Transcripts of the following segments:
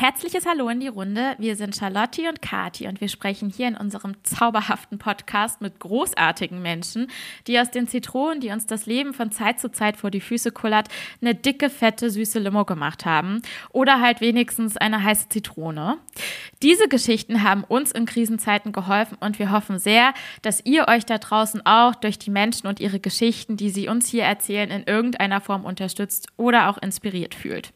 herzliches Hallo in die Runde. Wir sind Charlotte und Kati und wir sprechen hier in unserem zauberhaften Podcast mit großartigen Menschen, die aus den Zitronen, die uns das Leben von Zeit zu Zeit vor die Füße kullert, eine dicke, fette, süße Limo gemacht haben. Oder halt wenigstens eine heiße Zitrone. Diese Geschichten haben uns in Krisenzeiten geholfen und wir hoffen sehr, dass ihr euch da draußen auch durch die Menschen und ihre Geschichten, die sie uns hier erzählen, in irgendeiner Form unterstützt oder auch inspiriert fühlt.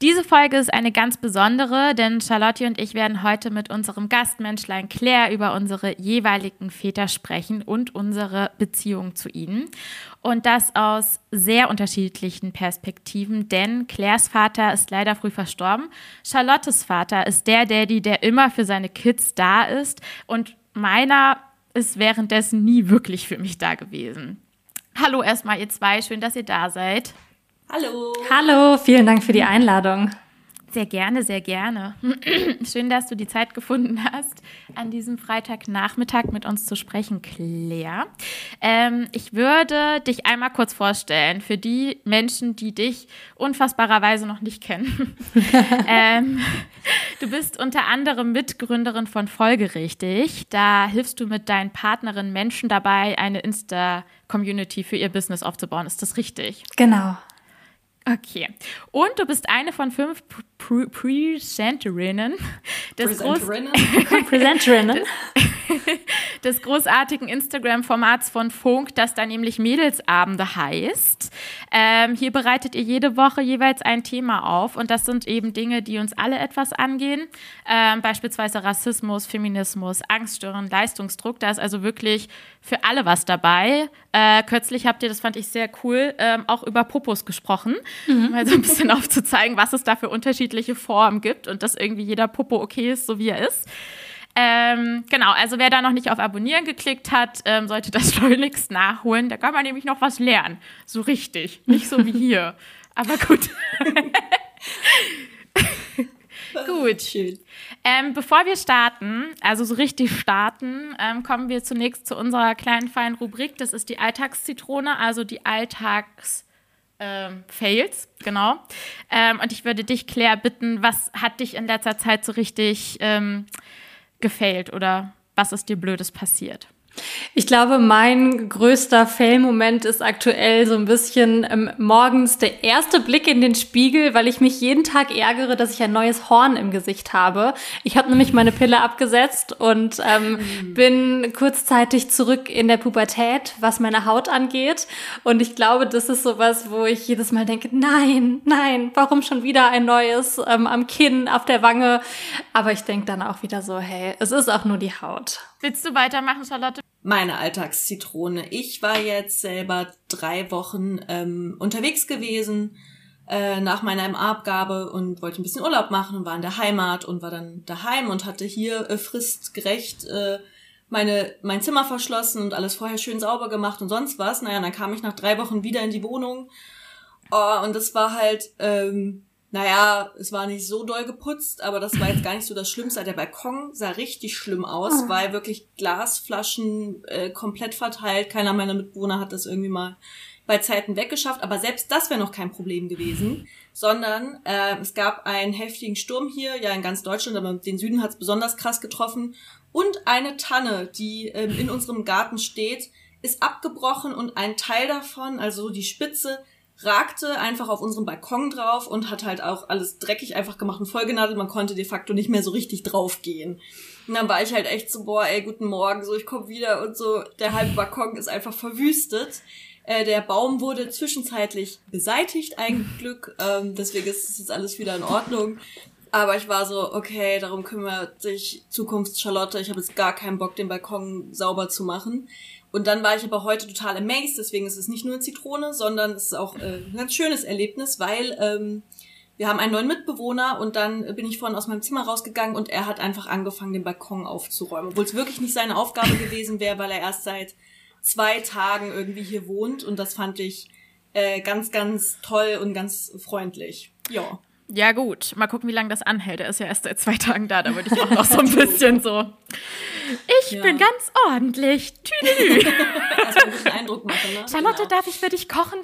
Diese Folge ist eine ganz besondere, denn Charlotte und ich werden heute mit unserem Gastmenschlein Claire über unsere jeweiligen Väter sprechen und unsere Beziehung zu ihnen. Und das aus sehr unterschiedlichen Perspektiven, denn Claires Vater ist leider früh verstorben. Charlottes Vater ist der Daddy, der immer für seine Kids da ist und meiner ist währenddessen nie wirklich für mich da gewesen. Hallo erstmal ihr zwei, schön, dass ihr da seid. Hallo. Hallo, vielen Dank für die Einladung. Sehr gerne, sehr gerne. Schön, dass du die Zeit gefunden hast, an diesem Freitagnachmittag mit uns zu sprechen, Claire. Ähm, ich würde dich einmal kurz vorstellen für die Menschen, die dich unfassbarerweise noch nicht kennen. ähm, du bist unter anderem Mitgründerin von Folgerichtig. Da hilfst du mit deinen Partnerinnen Menschen dabei, eine Insta-Community für ihr Business aufzubauen. Ist das richtig? Genau. Okay. Und du bist eine von fünf Presenterinnen des, Groß Presenterinnen des großartigen Instagram-Formats von Funk, das da nämlich Mädelsabende heißt. Ähm, hier bereitet ihr jede Woche jeweils ein Thema auf und das sind eben Dinge, die uns alle etwas angehen. Ähm, beispielsweise Rassismus, Feminismus, Angststörungen, Leistungsdruck. Da ist also wirklich für alle was dabei. Äh, kürzlich habt ihr, das fand ich sehr cool, ähm, auch über Popos gesprochen, mhm. mal so ein bisschen aufzuzeigen, was es da für unterschiedliche Formen gibt und dass irgendwie jeder Popo okay ist, so wie er ist. Ähm, genau, also wer da noch nicht auf Abonnieren geklickt hat, ähm, sollte das schleunigst nachholen. Da kann man nämlich noch was lernen. So richtig. Nicht so wie hier. Aber gut. gut. Schön. Ähm, bevor wir starten, also so richtig starten, ähm, kommen wir zunächst zu unserer kleinen feinen Rubrik. Das ist die Alltagszitrone, also die Alltags- ähm, Fails, genau. Ähm, und ich würde dich, Claire, bitten, was hat dich in letzter Zeit so richtig ähm, gefailt oder was ist dir Blödes passiert? Ich glaube, mein größter Fail-Moment ist aktuell so ein bisschen ähm, morgens der erste Blick in den Spiegel, weil ich mich jeden Tag ärgere, dass ich ein neues Horn im Gesicht habe. Ich habe nämlich meine Pille abgesetzt und ähm, mhm. bin kurzzeitig zurück in der Pubertät, was meine Haut angeht. Und ich glaube, das ist sowas, wo ich jedes Mal denke, nein, nein, warum schon wieder ein neues ähm, am Kinn, auf der Wange? Aber ich denke dann auch wieder so, hey, es ist auch nur die Haut. Willst du weitermachen, Charlotte? Meine Alltagszitrone. Ich war jetzt selber drei Wochen ähm, unterwegs gewesen äh, nach meiner MA-Abgabe und wollte ein bisschen Urlaub machen und war in der Heimat und war dann daheim und hatte hier äh, fristgerecht äh, meine, mein Zimmer verschlossen und alles vorher schön sauber gemacht und sonst was. Naja, dann kam ich nach drei Wochen wieder in die Wohnung. Oh, und das war halt ähm, naja, es war nicht so doll geputzt, aber das war jetzt gar nicht so das Schlimmste. Der Balkon sah richtig schlimm aus, oh. weil wirklich Glasflaschen äh, komplett verteilt. Keiner meiner Mitbewohner hat das irgendwie mal bei Zeiten weggeschafft, aber selbst das wäre noch kein Problem gewesen, sondern äh, es gab einen heftigen Sturm hier, ja in ganz Deutschland, aber den Süden hat es besonders krass getroffen und eine Tanne, die ähm, in unserem Garten steht, ist abgebrochen und ein Teil davon, also die Spitze, ragte einfach auf unserem Balkon drauf und hat halt auch alles dreckig einfach gemacht und vollgenadelt. Man konnte de facto nicht mehr so richtig draufgehen. Und dann war ich halt echt so, boah, ey, guten Morgen, so, ich komm wieder und so. Der halbe Balkon ist einfach verwüstet. Äh, der Baum wurde zwischenzeitlich beseitigt, ein Glück. Ähm, deswegen ist es jetzt alles wieder in Ordnung. Aber ich war so, okay, darum kümmert sich Zukunfts-Charlotte. Ich habe jetzt gar keinen Bock, den Balkon sauber zu machen. Und dann war ich aber heute total amazed, deswegen ist es nicht nur eine Zitrone, sondern es ist auch äh, ein ganz schönes Erlebnis, weil ähm, wir haben einen neuen Mitbewohner und dann bin ich vorhin aus meinem Zimmer rausgegangen und er hat einfach angefangen, den Balkon aufzuräumen, obwohl es wirklich nicht seine Aufgabe gewesen wäre, weil er erst seit zwei Tagen irgendwie hier wohnt und das fand ich äh, ganz, ganz toll und ganz freundlich. Ja. Ja, gut. Mal gucken, wie lange das anhält. Er ist ja erst seit zwei Tagen da. Da würde ich auch noch so ein bisschen so. Ich ja. bin ganz ordentlich. Tüdelü. Erstmal einen guten Eindruck machen, ne? Charlotte, genau. darf ich für dich kochen?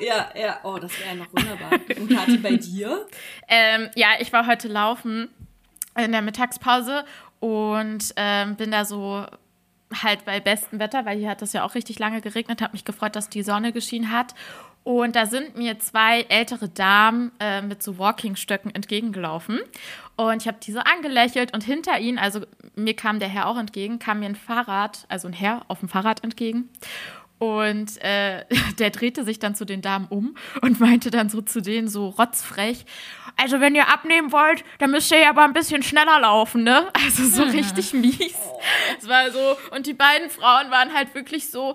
ja, ja, oh, das wäre noch wunderbar. Und Kathi, bei dir? Ähm, ja, ich war heute laufen in der Mittagspause und ähm, bin da so halt bei bestem Wetter, weil hier hat das ja auch richtig lange geregnet, habe mich gefreut, dass die Sonne geschienen hat. Und da sind mir zwei ältere Damen äh, mit so Walkingstöcken entgegengelaufen. Und ich habe die so angelächelt und hinter ihnen, also mir kam der Herr auch entgegen, kam mir ein Fahrrad, also ein Herr auf dem Fahrrad entgegen. Und äh, der drehte sich dann zu den Damen um und meinte dann so zu denen so rotzfrech, also wenn ihr abnehmen wollt, dann müsst ihr ja aber ein bisschen schneller laufen, ne? Also so mhm. richtig mies. Es war so, und die beiden Frauen waren halt wirklich so,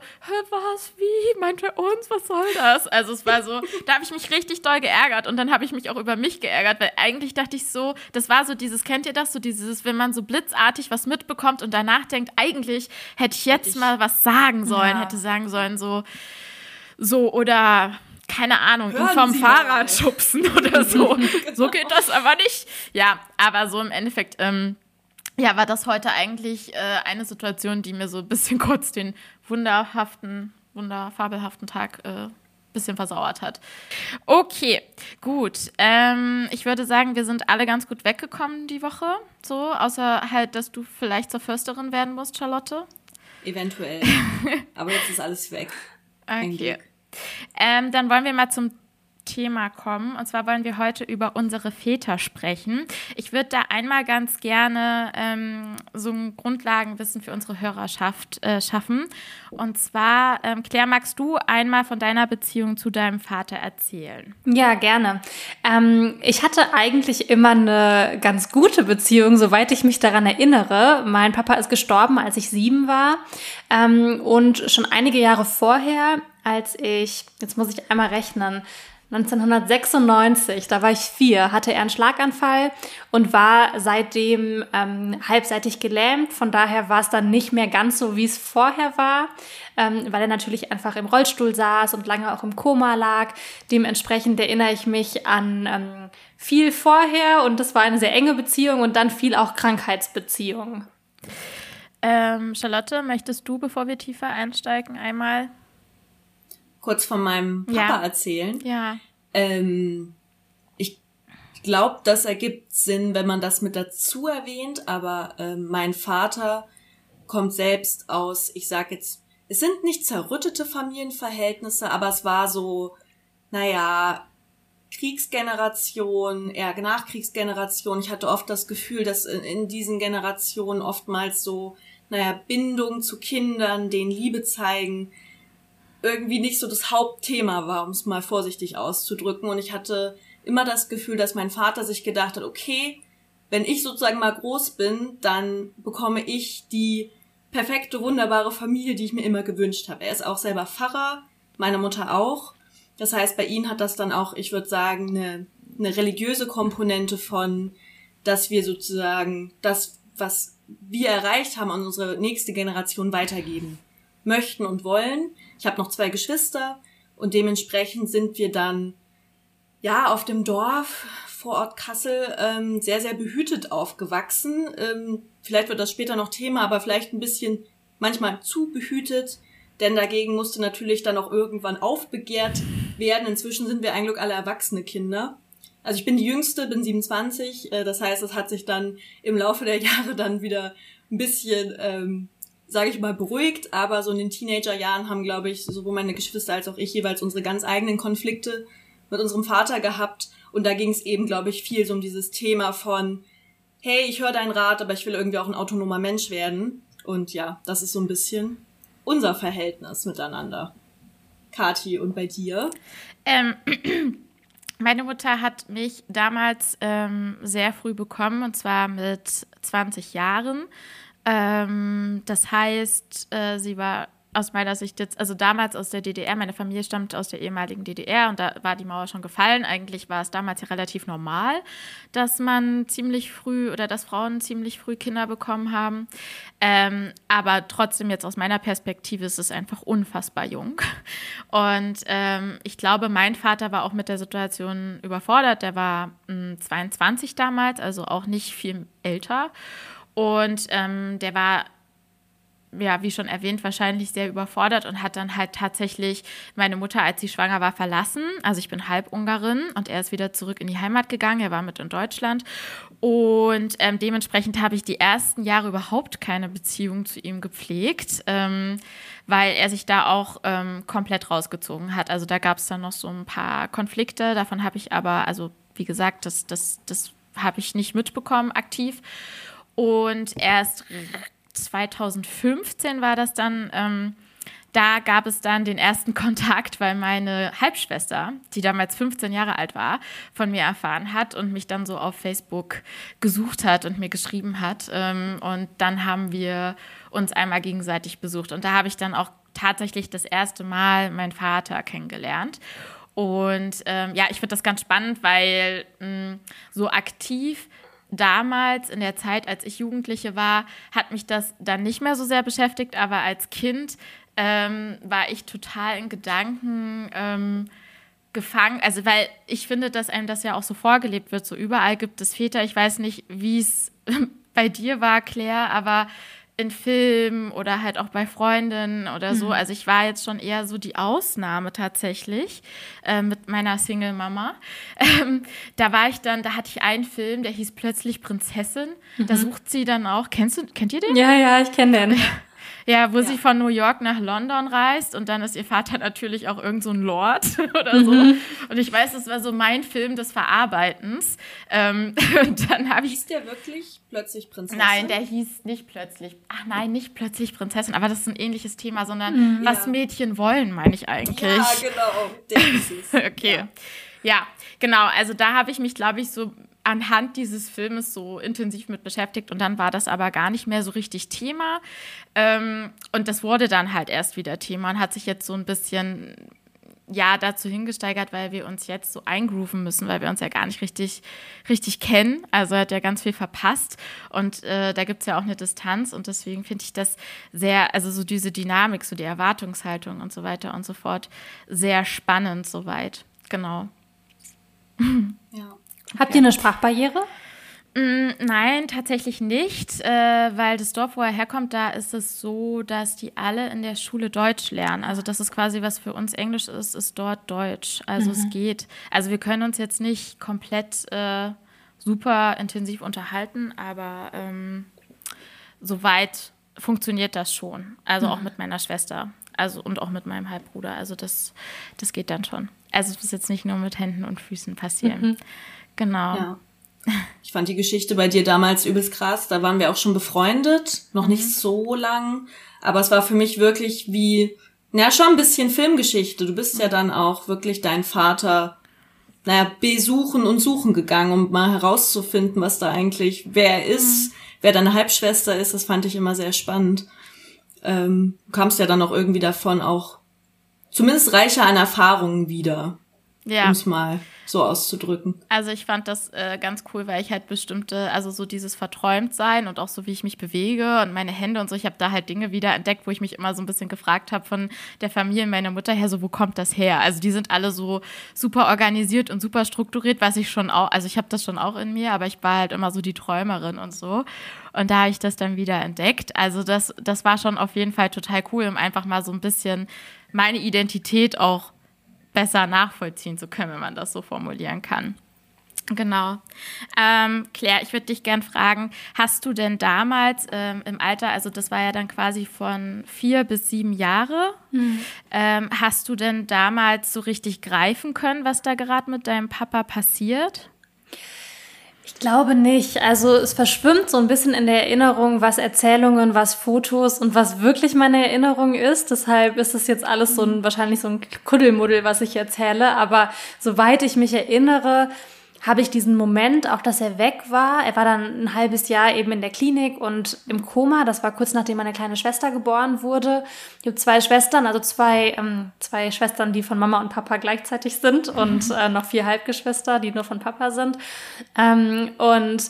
was, wie, meint er uns, was soll das? Also es war so, da habe ich mich richtig doll geärgert und dann habe ich mich auch über mich geärgert, weil eigentlich dachte ich so, das war so dieses, kennt ihr das, so dieses, wenn man so blitzartig was mitbekommt und danach denkt, eigentlich hätte ich jetzt mal was sagen sollen, ja. hätte sagen sollen, so, so oder keine Ahnung, Hören vom Sie Fahrrad mal. schubsen oder so. so geht das aber nicht. Ja, aber so im Endeffekt, ähm, ja, war das heute eigentlich äh, eine Situation, die mir so ein bisschen kurz den wunderhaften, wunderfabelhaften Tag äh, bisschen versauert hat. Okay, gut. Ähm, ich würde sagen, wir sind alle ganz gut weggekommen die Woche. So, außer halt, dass du vielleicht zur Försterin werden musst, Charlotte. Eventuell. Aber jetzt ist alles weg. Okay. Ähm, dann wollen wir mal zum Thema kommen. Und zwar wollen wir heute über unsere Väter sprechen. Ich würde da einmal ganz gerne ähm, so ein Grundlagenwissen für unsere Hörerschaft äh, schaffen. Und zwar, ähm, Claire, magst du einmal von deiner Beziehung zu deinem Vater erzählen? Ja, gerne. Ähm, ich hatte eigentlich immer eine ganz gute Beziehung, soweit ich mich daran erinnere. Mein Papa ist gestorben, als ich sieben war. Ähm, und schon einige Jahre vorher, als ich, jetzt muss ich einmal rechnen, 1996, da war ich vier, hatte er einen Schlaganfall und war seitdem ähm, halbseitig gelähmt. Von daher war es dann nicht mehr ganz so, wie es vorher war, ähm, weil er natürlich einfach im Rollstuhl saß und lange auch im Koma lag. Dementsprechend erinnere ich mich an ähm, viel vorher und das war eine sehr enge Beziehung und dann viel auch Krankheitsbeziehungen. Ähm, Charlotte, möchtest du, bevor wir tiefer einsteigen, einmal kurz von meinem Papa ja. erzählen. Ja. Ähm, ich glaube, das ergibt Sinn, wenn man das mit dazu erwähnt, aber äh, mein Vater kommt selbst aus, ich sag jetzt, es sind nicht zerrüttete Familienverhältnisse, aber es war so, naja, Kriegsgeneration, eher Nachkriegsgeneration. Ich hatte oft das Gefühl, dass in, in diesen Generationen oftmals so, naja, Bindung zu Kindern, denen Liebe zeigen, irgendwie nicht so das Hauptthema war, um es mal vorsichtig auszudrücken. Und ich hatte immer das Gefühl, dass mein Vater sich gedacht hat, okay, wenn ich sozusagen mal groß bin, dann bekomme ich die perfekte, wunderbare Familie, die ich mir immer gewünscht habe. Er ist auch selber Pfarrer, meine Mutter auch. Das heißt, bei ihnen hat das dann auch, ich würde sagen, eine, eine religiöse Komponente von, dass wir sozusagen das, was wir erreicht haben, an unsere nächste Generation weitergeben möchten und wollen. Ich habe noch zwei Geschwister und dementsprechend sind wir dann ja auf dem Dorf vor Ort Kassel ähm, sehr, sehr behütet aufgewachsen. Ähm, vielleicht wird das später noch Thema, aber vielleicht ein bisschen manchmal zu behütet, denn dagegen musste natürlich dann auch irgendwann aufbegehrt werden. Inzwischen sind wir eigentlich alle erwachsene Kinder. Also ich bin die Jüngste, bin 27, äh, das heißt, es hat sich dann im Laufe der Jahre dann wieder ein bisschen ähm, sage ich mal, beruhigt, aber so in den Teenagerjahren haben, glaube ich, sowohl meine Geschwister als auch ich jeweils unsere ganz eigenen Konflikte mit unserem Vater gehabt. Und da ging es eben, glaube ich, viel so um dieses Thema von, hey, ich höre deinen Rat, aber ich will irgendwie auch ein autonomer Mensch werden. Und ja, das ist so ein bisschen unser Verhältnis miteinander. Kati, und bei dir? Ähm, meine Mutter hat mich damals ähm, sehr früh bekommen, und zwar mit 20 Jahren. Ähm, das heißt, äh, sie war aus meiner Sicht jetzt, also damals aus der DDR, meine Familie stammt aus der ehemaligen DDR und da war die Mauer schon gefallen. Eigentlich war es damals ja relativ normal, dass man ziemlich früh oder dass Frauen ziemlich früh Kinder bekommen haben. Ähm, aber trotzdem jetzt aus meiner Perspektive ist es einfach unfassbar jung. Und ähm, ich glaube, mein Vater war auch mit der Situation überfordert. Der war mh, hm, 22 damals, also auch nicht viel älter. Und ähm, der war ja, wie schon erwähnt, wahrscheinlich sehr überfordert und hat dann halt tatsächlich meine Mutter, als sie schwanger war, verlassen. Also ich bin Halbungarin und er ist wieder zurück in die Heimat gegangen. Er war mit in Deutschland. Und ähm, dementsprechend habe ich die ersten Jahre überhaupt keine Beziehung zu ihm gepflegt, ähm, weil er sich da auch ähm, komplett rausgezogen hat. Also da gab es dann noch so ein paar Konflikte. Davon habe ich aber, also wie gesagt, das, das, das habe ich nicht mitbekommen aktiv. Und erst 2015 war das dann, ähm, da gab es dann den ersten Kontakt, weil meine Halbschwester, die damals 15 Jahre alt war, von mir erfahren hat und mich dann so auf Facebook gesucht hat und mir geschrieben hat. Ähm, und dann haben wir uns einmal gegenseitig besucht. Und da habe ich dann auch tatsächlich das erste Mal meinen Vater kennengelernt. Und ähm, ja, ich finde das ganz spannend, weil mh, so aktiv damals in der Zeit, als ich Jugendliche war, hat mich das dann nicht mehr so sehr beschäftigt, aber als Kind ähm, war ich total in Gedanken ähm, gefangen. Also, weil ich finde, dass einem das ja auch so vorgelebt wird. So überall gibt es Väter. Ich weiß nicht, wie es bei dir war, Claire, aber in Filmen oder halt auch bei Freundinnen oder so. Mhm. Also ich war jetzt schon eher so die Ausnahme tatsächlich äh, mit meiner Single-Mama. Ähm, da war ich dann, da hatte ich einen Film, der hieß plötzlich Prinzessin. Mhm. Da sucht sie dann auch, kennst du, kennt ihr den? Ja, ja, ich kenne den. Ja, wo ja. sie von New York nach London reist und dann ist ihr Vater natürlich auch irgend so ein Lord oder so. Mhm. Und ich weiß, das war so mein Film des Verarbeitens. Ähm, und dann habe ich. Hieß der wirklich plötzlich Prinzessin? Nein, der hieß nicht plötzlich. Ach nein, nicht plötzlich Prinzessin, aber das ist ein ähnliches Thema, sondern mhm. was ja. Mädchen wollen, meine ich eigentlich. Ja, genau. Der ist es. okay. Ja. ja, genau. Also da habe ich mich, glaube ich, so anhand dieses Filmes so intensiv mit beschäftigt und dann war das aber gar nicht mehr so richtig Thema. Ähm, und das wurde dann halt erst wieder Thema und hat sich jetzt so ein bisschen ja dazu hingesteigert, weil wir uns jetzt so eingrooven müssen, weil wir uns ja gar nicht richtig, richtig kennen. Also hat ja ganz viel verpasst und äh, da gibt es ja auch eine Distanz und deswegen finde ich das sehr, also so diese Dynamik, so die Erwartungshaltung und so weiter und so fort, sehr spannend soweit. Genau. Ja. Habt ihr eine Sprachbarriere? Mm, nein, tatsächlich nicht, äh, weil das Dorf, wo er herkommt, da ist es so, dass die alle in der Schule Deutsch lernen. Also das ist quasi, was für uns Englisch ist, ist dort Deutsch. Also mhm. es geht. Also wir können uns jetzt nicht komplett äh, super intensiv unterhalten, aber ähm, soweit funktioniert das schon. Also mhm. auch mit meiner Schwester. Also und auch mit meinem Halbbruder. Also das, das geht dann schon. Also es muss jetzt nicht nur mit Händen und Füßen passieren. Mhm. Genau. Ja. Ich fand die Geschichte bei dir damals übelst krass. Da waren wir auch schon befreundet, noch mhm. nicht so lang. Aber es war für mich wirklich wie, naja, schon ein bisschen Filmgeschichte. Du bist ja dann auch wirklich dein Vater, naja, besuchen und suchen gegangen, um mal herauszufinden, was da eigentlich, wer er ist, mhm. wer deine Halbschwester ist. Das fand ich immer sehr spannend. Ähm, du kamst ja dann auch irgendwie davon auch zumindest reicher an Erfahrungen wieder. Ja. Um es mal so auszudrücken. Also ich fand das äh, ganz cool, weil ich halt bestimmte, also so dieses Verträumtsein und auch so, wie ich mich bewege und meine Hände und so, ich habe da halt Dinge wieder entdeckt, wo ich mich immer so ein bisschen gefragt habe von der Familie meiner Mutter her, so wo kommt das her? Also die sind alle so super organisiert und super strukturiert, was ich schon auch, also ich habe das schon auch in mir, aber ich war halt immer so die Träumerin und so. Und da habe ich das dann wieder entdeckt. Also das, das war schon auf jeden Fall total cool, um einfach mal so ein bisschen meine Identität auch besser nachvollziehen zu können, wenn man das so formulieren kann. Genau. Ähm, Claire, ich würde dich gern fragen, hast du denn damals ähm, im Alter, also das war ja dann quasi von vier bis sieben Jahre, mhm. ähm, hast du denn damals so richtig greifen können, was da gerade mit deinem Papa passiert? Ich glaube nicht. Also es verschwimmt so ein bisschen in der Erinnerung, was Erzählungen, was Fotos und was wirklich meine Erinnerung ist. Deshalb ist es jetzt alles so ein, wahrscheinlich so ein Kuddelmuddel, was ich erzähle. Aber soweit ich mich erinnere, habe ich diesen Moment, auch dass er weg war. Er war dann ein halbes Jahr eben in der Klinik und im Koma. Das war kurz nachdem meine kleine Schwester geboren wurde. Ich habe zwei Schwestern, also zwei, ähm, zwei Schwestern, die von Mama und Papa gleichzeitig sind und äh, noch vier Halbgeschwister, die nur von Papa sind. Ähm, und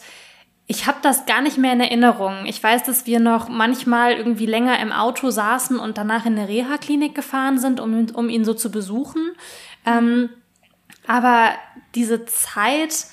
ich habe das gar nicht mehr in Erinnerung. Ich weiß, dass wir noch manchmal irgendwie länger im Auto saßen und danach in eine Reha-Klinik gefahren sind, um, um ihn so zu besuchen. Ähm, aber diese Zeit,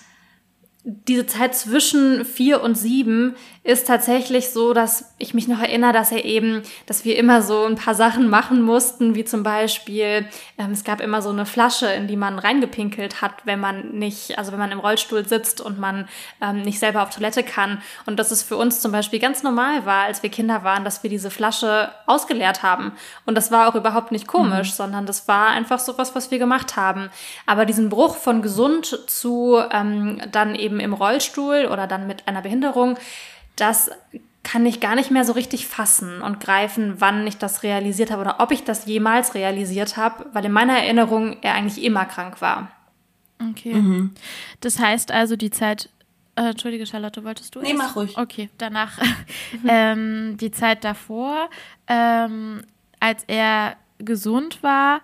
diese Zeit zwischen vier und sieben ist tatsächlich so, dass ich mich noch erinnere, dass er eben, dass wir immer so ein paar Sachen machen mussten, wie zum Beispiel, ähm, es gab immer so eine Flasche, in die man reingepinkelt hat, wenn man nicht, also wenn man im Rollstuhl sitzt und man ähm, nicht selber auf Toilette kann. Und dass es für uns zum Beispiel ganz normal war, als wir Kinder waren, dass wir diese Flasche ausgeleert haben. Und das war auch überhaupt nicht komisch, mhm. sondern das war einfach so was, was wir gemacht haben. Aber diesen Bruch von gesund zu ähm, dann eben im Rollstuhl oder dann mit einer Behinderung, das kann ich gar nicht mehr so richtig fassen und greifen, wann ich das realisiert habe oder ob ich das jemals realisiert habe, weil in meiner Erinnerung er eigentlich immer krank war. Okay. Mhm. Das heißt also, die Zeit. Äh, Entschuldige, Charlotte, wolltest du? Nee, erst? mach ruhig. Okay, danach. Mhm. ähm, die Zeit davor, ähm, als er gesund war,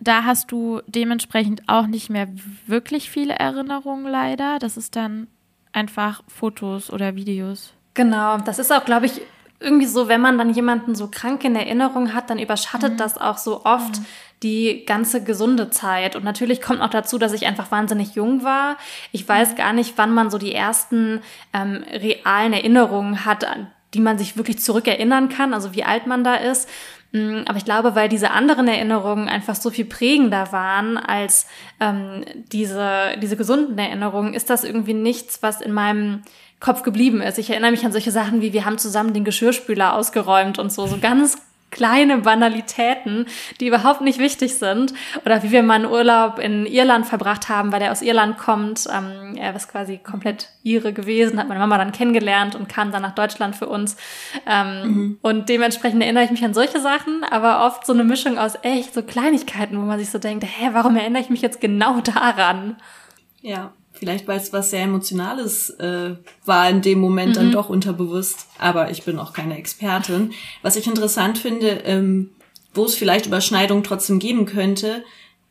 da hast du dementsprechend auch nicht mehr wirklich viele Erinnerungen leider. Das ist dann einfach Fotos oder Videos. Genau, das ist auch, glaube ich, irgendwie so, wenn man dann jemanden so krank in Erinnerung hat, dann überschattet mhm. das auch so oft mhm. die ganze gesunde Zeit. Und natürlich kommt noch dazu, dass ich einfach wahnsinnig jung war. Ich weiß mhm. gar nicht, wann man so die ersten ähm, realen Erinnerungen hat, an die man sich wirklich zurückerinnern kann, also wie alt man da ist. Mm, aber ich glaube, weil diese anderen Erinnerungen einfach so viel prägender waren als ähm, diese, diese gesunden Erinnerungen, ist das irgendwie nichts, was in meinem Kopf geblieben ist. Ich erinnere mich an solche Sachen wie, wir haben zusammen den Geschirrspüler ausgeräumt und so, so ganz kleine Banalitäten, die überhaupt nicht wichtig sind. Oder wie wir mal einen Urlaub in Irland verbracht haben, weil er aus Irland kommt. Ähm, er ist quasi komplett Ire gewesen, hat meine Mama dann kennengelernt und kam dann nach Deutschland für uns. Ähm, mhm. Und dementsprechend erinnere ich mich an solche Sachen, aber oft so eine Mischung aus echt so Kleinigkeiten, wo man sich so denkt, hä, warum erinnere ich mich jetzt genau daran? Ja, Vielleicht, weil es was sehr Emotionales äh, war in dem Moment mhm. dann doch unterbewusst. Aber ich bin auch keine Expertin. Was ich interessant finde, ähm, wo es vielleicht Überschneidungen trotzdem geben könnte,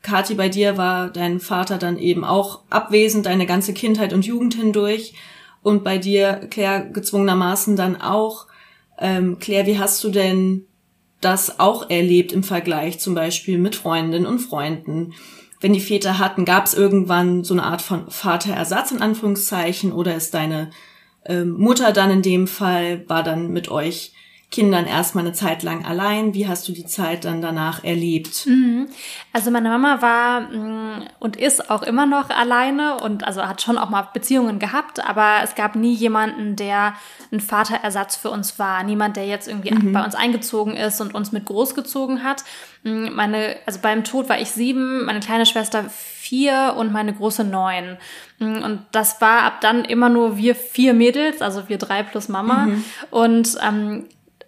Kathi, bei dir war dein Vater dann eben auch abwesend, deine ganze Kindheit und Jugend hindurch. Und bei dir, Claire, gezwungenermaßen dann auch. Ähm, Claire, wie hast du denn das auch erlebt im Vergleich zum Beispiel mit Freundinnen und Freunden? Wenn die Väter hatten, gab es irgendwann so eine Art von Vaterersatz in Anführungszeichen oder ist deine ähm, Mutter dann in dem Fall, war dann mit euch Kindern erstmal eine Zeit lang allein. Wie hast du die Zeit dann danach erlebt? Mhm. Also meine Mama war mm, und ist auch immer noch alleine und also hat schon auch mal Beziehungen gehabt, aber es gab nie jemanden, der ein Vaterersatz für uns war. Niemand, der jetzt irgendwie mhm. bei uns eingezogen ist und uns mit großgezogen hat. Mm, meine, also beim Tod war ich sieben, meine kleine Schwester vier und meine große neun. Mm, und das war ab dann immer nur wir vier Mädels, also wir drei plus Mama. Mhm. Und ähm,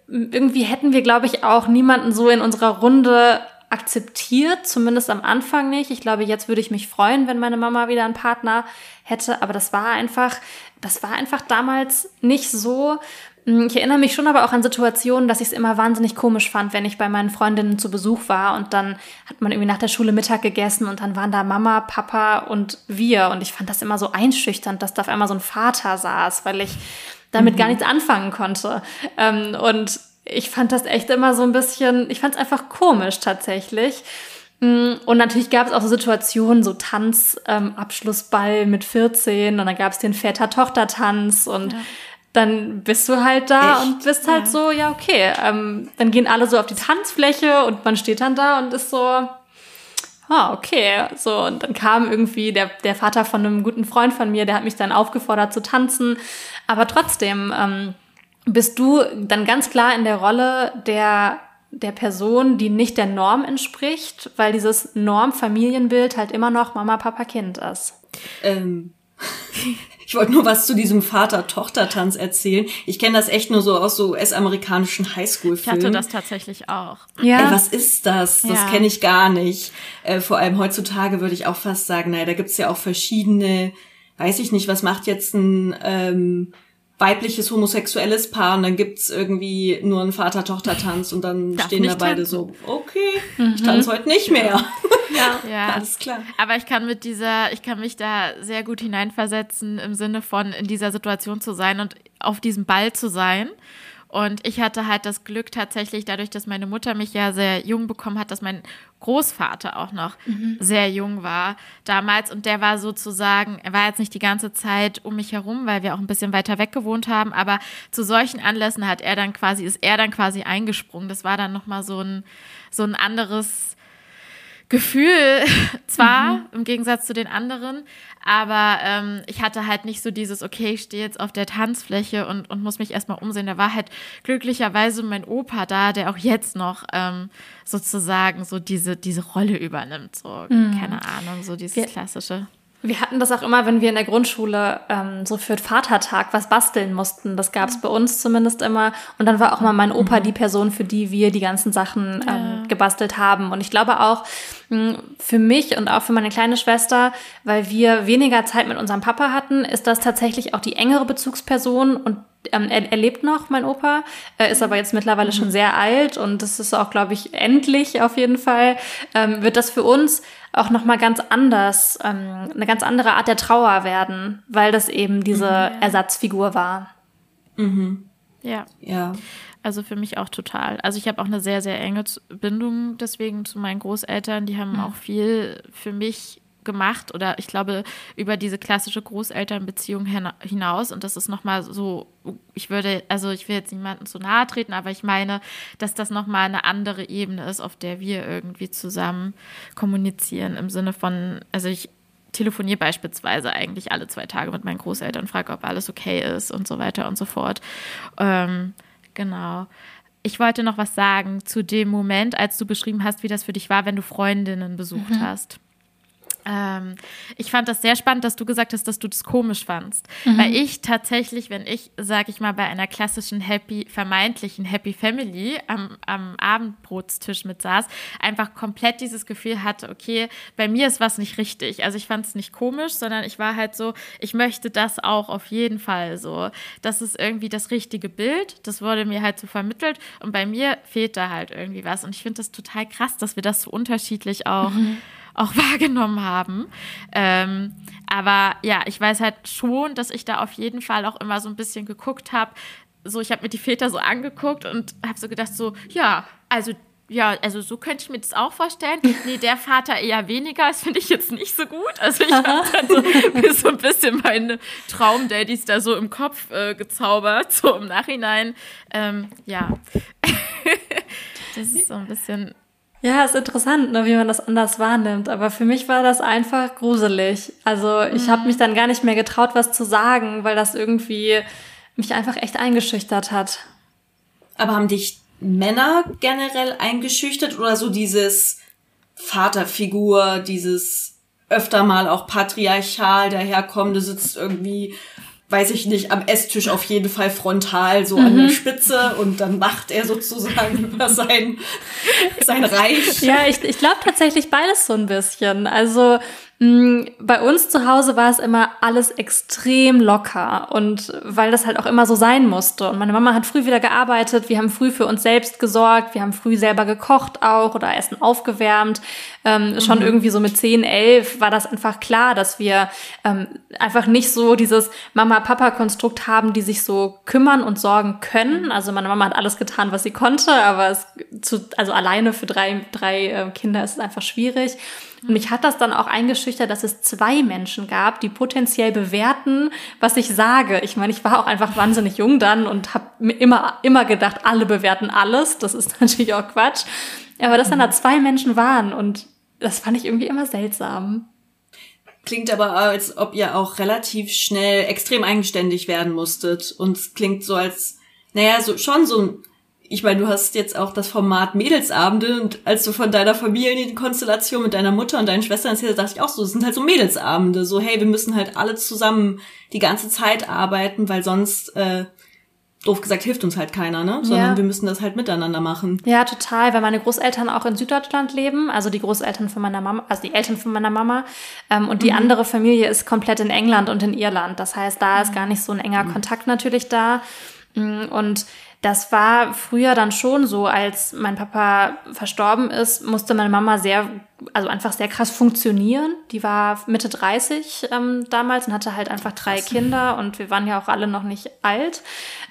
irgendwie hätten wir, glaube ich, auch niemanden so in unserer Runde akzeptiert, zumindest am Anfang nicht. Ich glaube, jetzt würde ich mich freuen, wenn meine Mama wieder einen Partner hätte, aber das war einfach, das war einfach damals nicht so. Hm, ich erinnere mich schon aber auch an Situationen, dass ich es immer wahnsinnig komisch fand, wenn ich bei meinen Freundinnen zu Besuch war und dann hat man irgendwie nach der Schule Mittag gegessen und dann waren da Mama, Papa und wir und ich fand das immer so einschüchternd, dass da auf einmal so ein Vater saß, weil ich damit mhm. gar nichts anfangen konnte. Ähm, und ich fand das echt immer so ein bisschen, ich fand es einfach komisch tatsächlich. Mm, und natürlich gab es auch so Situationen, so Tanz, ähm, Abschlussball mit 14 und dann gab es den Väter-Tochter-Tanz und ja. dann bist du halt da echt? und bist halt ja. so, ja, okay. Ähm, dann gehen alle so auf die Tanzfläche und man steht dann da und ist so, ah, okay. So, und dann kam irgendwie der, der Vater von einem guten Freund von mir, der hat mich dann aufgefordert zu tanzen. Aber trotzdem ähm, bist du dann ganz klar in der Rolle der der Person, die nicht der Norm entspricht, weil dieses Norm-Familienbild halt immer noch Mama, Papa, Kind ist. Ähm, ich wollte nur was zu diesem Vater-Tochter-Tanz erzählen. Ich kenne das echt nur so aus so US-amerikanischen Highschool-Filmen. Ich hatte das tatsächlich auch. Ja. Ey, was ist das? Das ja. kenne ich gar nicht. Äh, vor allem heutzutage würde ich auch fast sagen, naja, da gibt's ja auch verschiedene, weiß ich nicht, was macht jetzt ein ähm, weibliches homosexuelles Paar und dann gibt's irgendwie nur einen Vater-Tochter-Tanz und dann Darf stehen da beide tanzen. so, okay, mhm. ich tanze heute nicht mehr. Ja. ja, alles klar. Aber ich kann mit dieser, ich kann mich da sehr gut hineinversetzen im Sinne von in dieser Situation zu sein und auf diesem Ball zu sein Und ich hatte halt das Glück tatsächlich, dadurch, dass meine Mutter mich ja sehr jung bekommen hat, dass mein Großvater auch noch mhm. sehr jung war damals. Und der war sozusagen, er war jetzt nicht die ganze Zeit um mich herum, weil wir auch ein bisschen weiter weg gewohnt haben, aber zu solchen Anlässen hat er dann quasi, ist er dann quasi eingesprungen. Das war dann nochmal so ein, so ein anderes Gefühl, zwar mhm. im Gegensatz zu den anderen, aber ähm, ich hatte halt nicht so dieses, okay, ich stehe jetzt auf der Tanzfläche und, und muss mich erstmal umsehen. Da war halt glücklicherweise mein Opa da, der auch jetzt noch ähm, sozusagen so diese, diese Rolle übernimmt. So, mhm. keine Ahnung, so dieses ja. klassische. Wir hatten das auch immer, wenn wir in der Grundschule ähm, so für Vatertag was basteln mussten. Das gab es bei uns zumindest immer. Und dann war auch mal mein Opa mhm. die Person, für die wir die ganzen Sachen ähm, ja. gebastelt haben. Und ich glaube auch mh, hm, für mich und auch für meine kleine Schwester, weil wir weniger Zeit mit unserem Papa hatten, ist das tatsächlich auch die engere Bezugsperson und ähm, er, er, lebt noch, mein Opa, er ist aber jetzt mittlerweile mhm. schon sehr alt und das ist auch, glaube ich, endlich auf jeden Fall, ähm, wird das für uns auch nochmal ganz anders, ähm, eine ganz andere Art der Trauer werden, weil das eben diese mhm. Ersatzfigur war. Mhm. Ja. Ja. Also für mich auch total. Also ich habe auch eine sehr, sehr enge Bindung deswegen zu meinen Großeltern. Die haben mhm. auch viel für mich gemacht oder ich glaube über diese klassische Großelternbeziehung hinaus und das ist nochmal so, ich würde, also ich will jetzt niemandem zu nahe treten, aber ich meine, dass das nochmal eine andere Ebene ist, auf der wir irgendwie zusammen kommunizieren im Sinne von, also ich telefoniere beispielsweise eigentlich alle zwei Tage mit meinen Großeltern, frage, ob alles okay ist und so weiter und so fort. Ähm, genau. Ich wollte noch was sagen zu dem Moment, als du beschrieben hast, wie das für dich war, wenn du Freundinnen besucht mhm. hast. Ähm, ich fand das sehr spannend, dass du gesagt hast, dass du das komisch fandst. Mhm. Weil ich tatsächlich, wenn ich, sag ich mal, bei einer klassischen Happy, vermeintlichen Happy Family am, am Abendbrotstisch mit saß, einfach komplett dieses Gefühl hatte, okay, bei mir ist was nicht richtig. Also ich fand es nicht komisch, sondern ich war halt so, ich möchte das auch auf jeden Fall so. Das ist irgendwie das richtige Bild. Das wurde mir halt so vermittelt. Und bei mir fehlt da halt irgendwie was. Und ich finde das total krass, dass wir das so unterschiedlich auch. Mhm auch wahrgenommen haben. Ähm, aber ja, ich weiß halt schon, dass ich da auf jeden Fall auch immer so ein bisschen geguckt habe. So, ich habe mir die Väter so angeguckt und habe so gedacht, so, ja, also ja, also so könnte ich mir das auch vorstellen. Nee, der Vater eher weniger, das finde ich jetzt nicht so gut. Also ich habe dann so, so ein bisschen meine Traumdaddys da so im Kopf äh, gezaubert, so im Nachhinein. Ähm, ja, das ist so ein bisschen ja, ist interessant, ne, wie man das anders wahrnimmt. Aber für mich war das einfach gruselig. Also ich mhm. habe mich dann gar nicht mehr getraut, was zu sagen, weil das irgendwie mich einfach echt eingeschüchtert hat. Aber haben dich Männer generell eingeschüchtert oder so dieses Vaterfigur, dieses öfter mal auch patriarchal daherkommende sitzt irgendwie weiß ich nicht, am Esstisch auf jeden Fall frontal so mhm. an der mhm. Spitze und dann macht er sozusagen über sein, sein Reich. Ja, ich, ich glaube tatsächlich beides so ein bisschen. Also bei uns zu Hause war es immer alles extrem locker und weil das halt auch immer so sein musste. Und meine Mama hat früh wieder gearbeitet, wir haben früh für uns selbst gesorgt, wir haben früh selber gekocht auch oder Essen aufgewärmt. Ähm, mhm. Schon irgendwie so mit 10, 11 war das einfach klar, dass wir ähm, einfach nicht so dieses Mama-Papa-Konstrukt haben, die sich so kümmern und sorgen können. Also meine Mama hat alles getan, was sie konnte, aber es zu, also alleine für drei, drei äh, Kinder ist es einfach schwierig. Und mich hat das dann auch eingeschüchtert, dass es zwei Menschen gab, die potenziell bewerten, was ich sage. Ich meine, ich war auch einfach wahnsinnig jung dann und habe mir immer, immer gedacht, alle bewerten alles. Das ist natürlich auch Quatsch. Aber dass dann da zwei Menschen waren und das fand ich irgendwie immer seltsam. Klingt aber, als ob ihr auch relativ schnell extrem eigenständig werden musstet. Und es klingt so als, naja, so, schon so ein ich meine, du hast jetzt auch das Format Mädelsabende und als du von deiner Familienkonstellation mit deiner Mutter und deinen Schwestern erzählst, dachte ich auch so, es sind halt so Mädelsabende, so hey, wir müssen halt alle zusammen die ganze Zeit arbeiten, weil sonst äh, doof gesagt hilft uns halt keiner, ne? Sondern ja. wir müssen das halt miteinander machen. Ja, total, weil meine Großeltern auch in Süddeutschland leben, also die Großeltern von meiner Mama, also die Eltern von meiner Mama. Ähm, und die mhm. andere Familie ist komplett in England und in Irland. Das heißt, da ist mhm. gar nicht so ein enger mhm. Kontakt natürlich da. Mm, und das war früher dann schon so, als mein Papa verstorben ist, musste meine Mama sehr, also einfach sehr krass funktionieren. Die war Mitte 30 ähm, damals und hatte halt einfach drei krass. Kinder und wir waren ja auch alle noch nicht alt.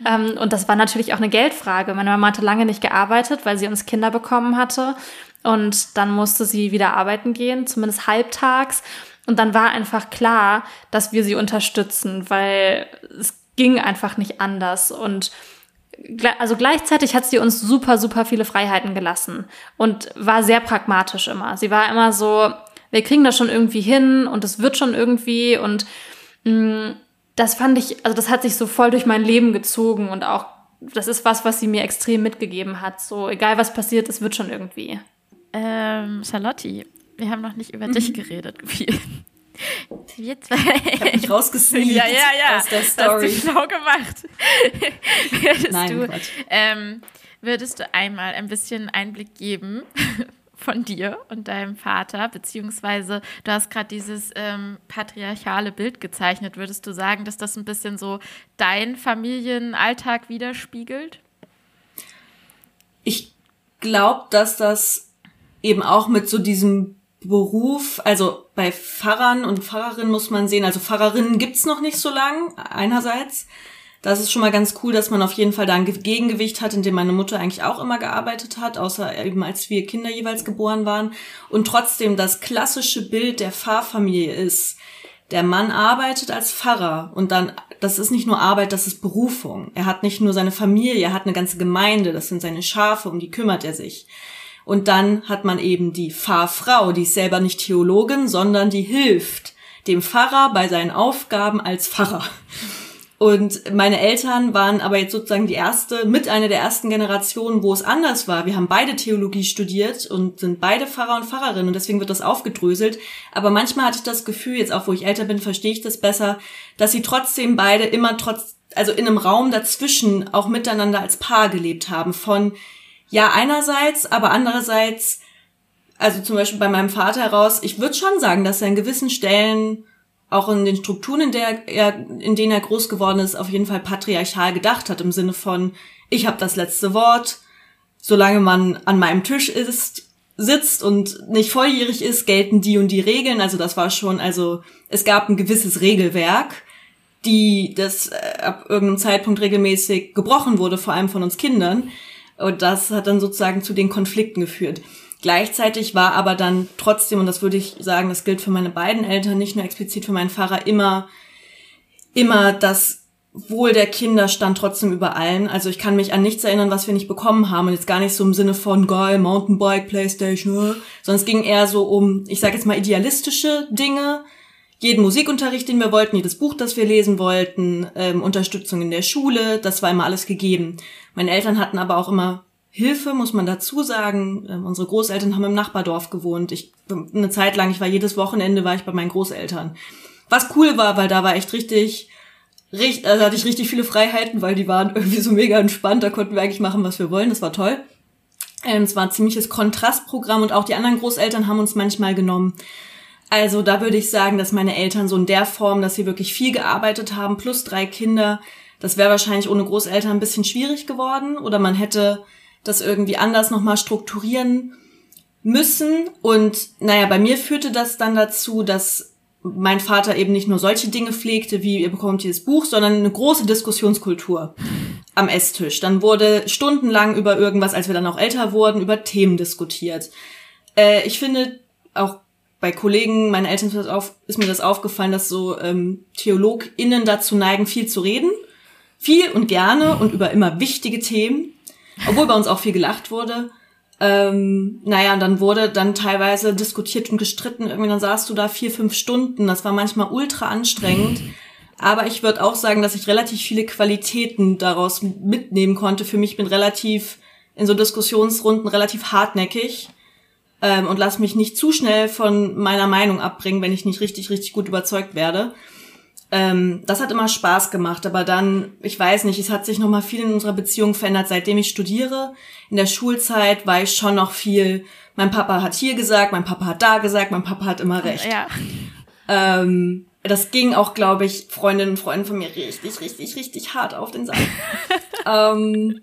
Ähm, und das war natürlich auch eine Geldfrage. Meine Mama hatte lange nicht gearbeitet, weil sie uns Kinder bekommen hatte. Und dann musste sie wieder arbeiten gehen, zumindest halbtags. Und dann war einfach klar, dass wir sie unterstützen, weil es ging einfach nicht anders. Und also gleichzeitig hat sie uns super, super viele Freiheiten gelassen und war sehr pragmatisch immer. Sie war immer so, wir kriegen das schon irgendwie hin und es wird schon irgendwie und mh, mm, das fand ich, also das hat sich so voll durch mein Leben gezogen und auch das ist was, was sie mir extrem mitgegeben hat. So, egal was passiert, es wird schon irgendwie. Ähm, Charlotte, wir haben noch nicht über mhm. dich geredet. Viel. Wir zwei. Ich hab mich rausgesneakt ja, ja, ja. aus der Story. Hast du schlau gemacht. würdest, Nein, du, ähm, würdest du einmal ein bisschen Einblick geben von dir und deinem Vater, beziehungsweise du hast gerade dieses ähm, patriarchale Bild gezeichnet. Würdest du sagen, dass das ein bisschen so dein Familienalltag widerspiegelt? Ich glaube, dass das eben auch mit so diesem Beruf, also bei Pfarrern und Pfarrerinnen muss man sehen, also Pfarrerinnen gibt's noch nicht so lang, einerseits. Das ist schon mal ganz cool, dass man auf jeden Fall da ein Gegengewicht hat, in dem meine Mutter eigentlich auch immer gearbeitet hat, außer eben als wir Kinder jeweils geboren waren. Und trotzdem das klassische Bild der Pfarrfamilie ist, der Mann arbeitet als Pfarrer und dann, das ist nicht nur Arbeit, das ist Berufung. Er hat nicht nur seine Familie, er hat eine ganze Gemeinde, das sind seine Schafe, um die kümmert er sich. Und dann hat man eben die Pfarrfrau, die ist selber nicht Theologin, sondern die hilft dem Pfarrer bei seinen Aufgaben als Pfarrer. Und meine Eltern waren aber jetzt sozusagen die erste, mit einer der ersten Generationen, wo es anders war. Wir haben beide Theologie studiert und sind beide Pfarrer und Pfarrerinnen und deswegen wird das aufgedröselt. Aber manchmal hatte ich das Gefühl, jetzt auch wo ich älter bin, verstehe ich das besser, dass sie trotzdem beide immer trotz, also in einem Raum dazwischen auch miteinander als Paar gelebt haben. Von ja, einerseits, aber andererseits, also zum Beispiel bei meinem Vater heraus, ich würde schon sagen, dass er in gewissen Stellen auch in den Strukturen, in, der er, in denen er groß geworden ist, auf jeden Fall patriarchal gedacht hat, im Sinne von, ich habe das letzte Wort, solange man an meinem Tisch ist, sitzt und nicht volljährig ist, gelten die und die Regeln. Also das war schon, also es gab ein gewisses Regelwerk, die das äh, ab irgendeinem Zeitpunkt regelmäßig gebrochen wurde, vor allem von uns Kindern. Und das hat dann sozusagen zu den Konflikten geführt. Gleichzeitig war aber dann trotzdem, und das würde ich sagen, das gilt für meine beiden Eltern, nicht nur explizit für meinen Fahrer, immer, immer das Wohl der Kinder stand trotzdem über allen. Also ich kann mich an nichts erinnern, was wir nicht bekommen haben. Und jetzt gar nicht so im Sinne von geil, Mountainbike, Playstation, sondern es ging eher so um, ich sage jetzt mal, idealistische Dinge, jeden Musikunterricht, den wir wollten, jedes Buch, das wir lesen wollten, ähm, Unterstützung in der Schule, das war immer alles gegeben. Meine Eltern hatten aber auch immer Hilfe, muss man dazu sagen. Ähm, unsere Großeltern haben im Nachbardorf gewohnt. Ich eine Zeit lang, ich war jedes Wochenende war ich bei meinen Großeltern. Was cool war, weil da war echt richtig richtig, also hatte ich richtig viele Freiheiten, weil die waren irgendwie so mega entspannt, da konnten wir eigentlich machen, was wir wollen, das war toll. Ähm, es war ein ziemliches Kontrastprogramm und auch die anderen Großeltern haben uns manchmal genommen. Also da würde ich sagen, dass meine Eltern so in der Form, dass sie wirklich viel gearbeitet haben, plus drei Kinder, das wäre wahrscheinlich ohne Großeltern ein bisschen schwierig geworden oder man hätte das irgendwie anders nochmal strukturieren müssen. Und naja, bei mir führte das dann dazu, dass mein Vater eben nicht nur solche Dinge pflegte, wie ihr bekommt dieses Buch, sondern eine große Diskussionskultur am Esstisch. Dann wurde stundenlang über irgendwas, als wir dann auch älter wurden, über Themen diskutiert. Äh, ich finde auch bei Kollegen, meinen Eltern ist, auf, ist mir das aufgefallen, dass so ähm, TheologInnen dazu neigen, viel zu reden. Viel und gerne und über immer wichtige Themen. Obwohl bei uns auch viel gelacht wurde. Ähm, naja, und dann wurde dann teilweise diskutiert und gestritten. Irgendwie dann saßt du da vier, fünf Stunden. Das war manchmal ultra anstrengend. Aber ich würde auch sagen, dass ich relativ viele Qualitäten daraus mitnehmen konnte. Für mich bin relativ in so Diskussionsrunden relativ hartnäckig ähm, und lass mich nicht zu schnell von meiner Meinung abbringen, wenn ich nicht richtig, richtig gut überzeugt werde. Ähm, das hat immer Spaß gemacht, aber dann, ich weiß nicht, es hat sich noch mal viel in unserer Beziehung verändert, seitdem ich studiere. In der Schulzeit war ich schon noch viel, mein Papa hat hier gesagt, mein Papa hat da gesagt, mein Papa hat immer recht. Ja. Ähm, das ging auch, glaube ich, Freundinnen und Freunden von mir richtig, richtig, richtig hart auf den Sack. ähm,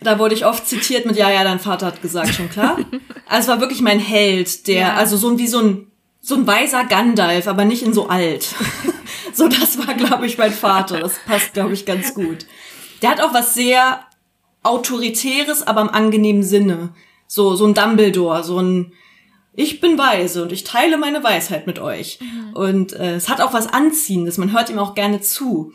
da wurde ich oft zitiert mit, ja, ja, dein Vater hat gesagt, schon klar. Also es war wirklich mein Held, der, ja. also so wie so ein, so ein weiser Gandalf, aber nicht in so alt. so, das war, glaube ich, mein Vater. Das passt, glaube ich, ganz gut. Der hat auch was sehr Autoritäres, aber im angenehmen Sinne. So, so ein Dumbledore, so ein, ich bin weise und ich teile meine Weisheit mit euch. Mhm. Und äh, es hat auch was Anziehendes, man hört ihm auch gerne zu.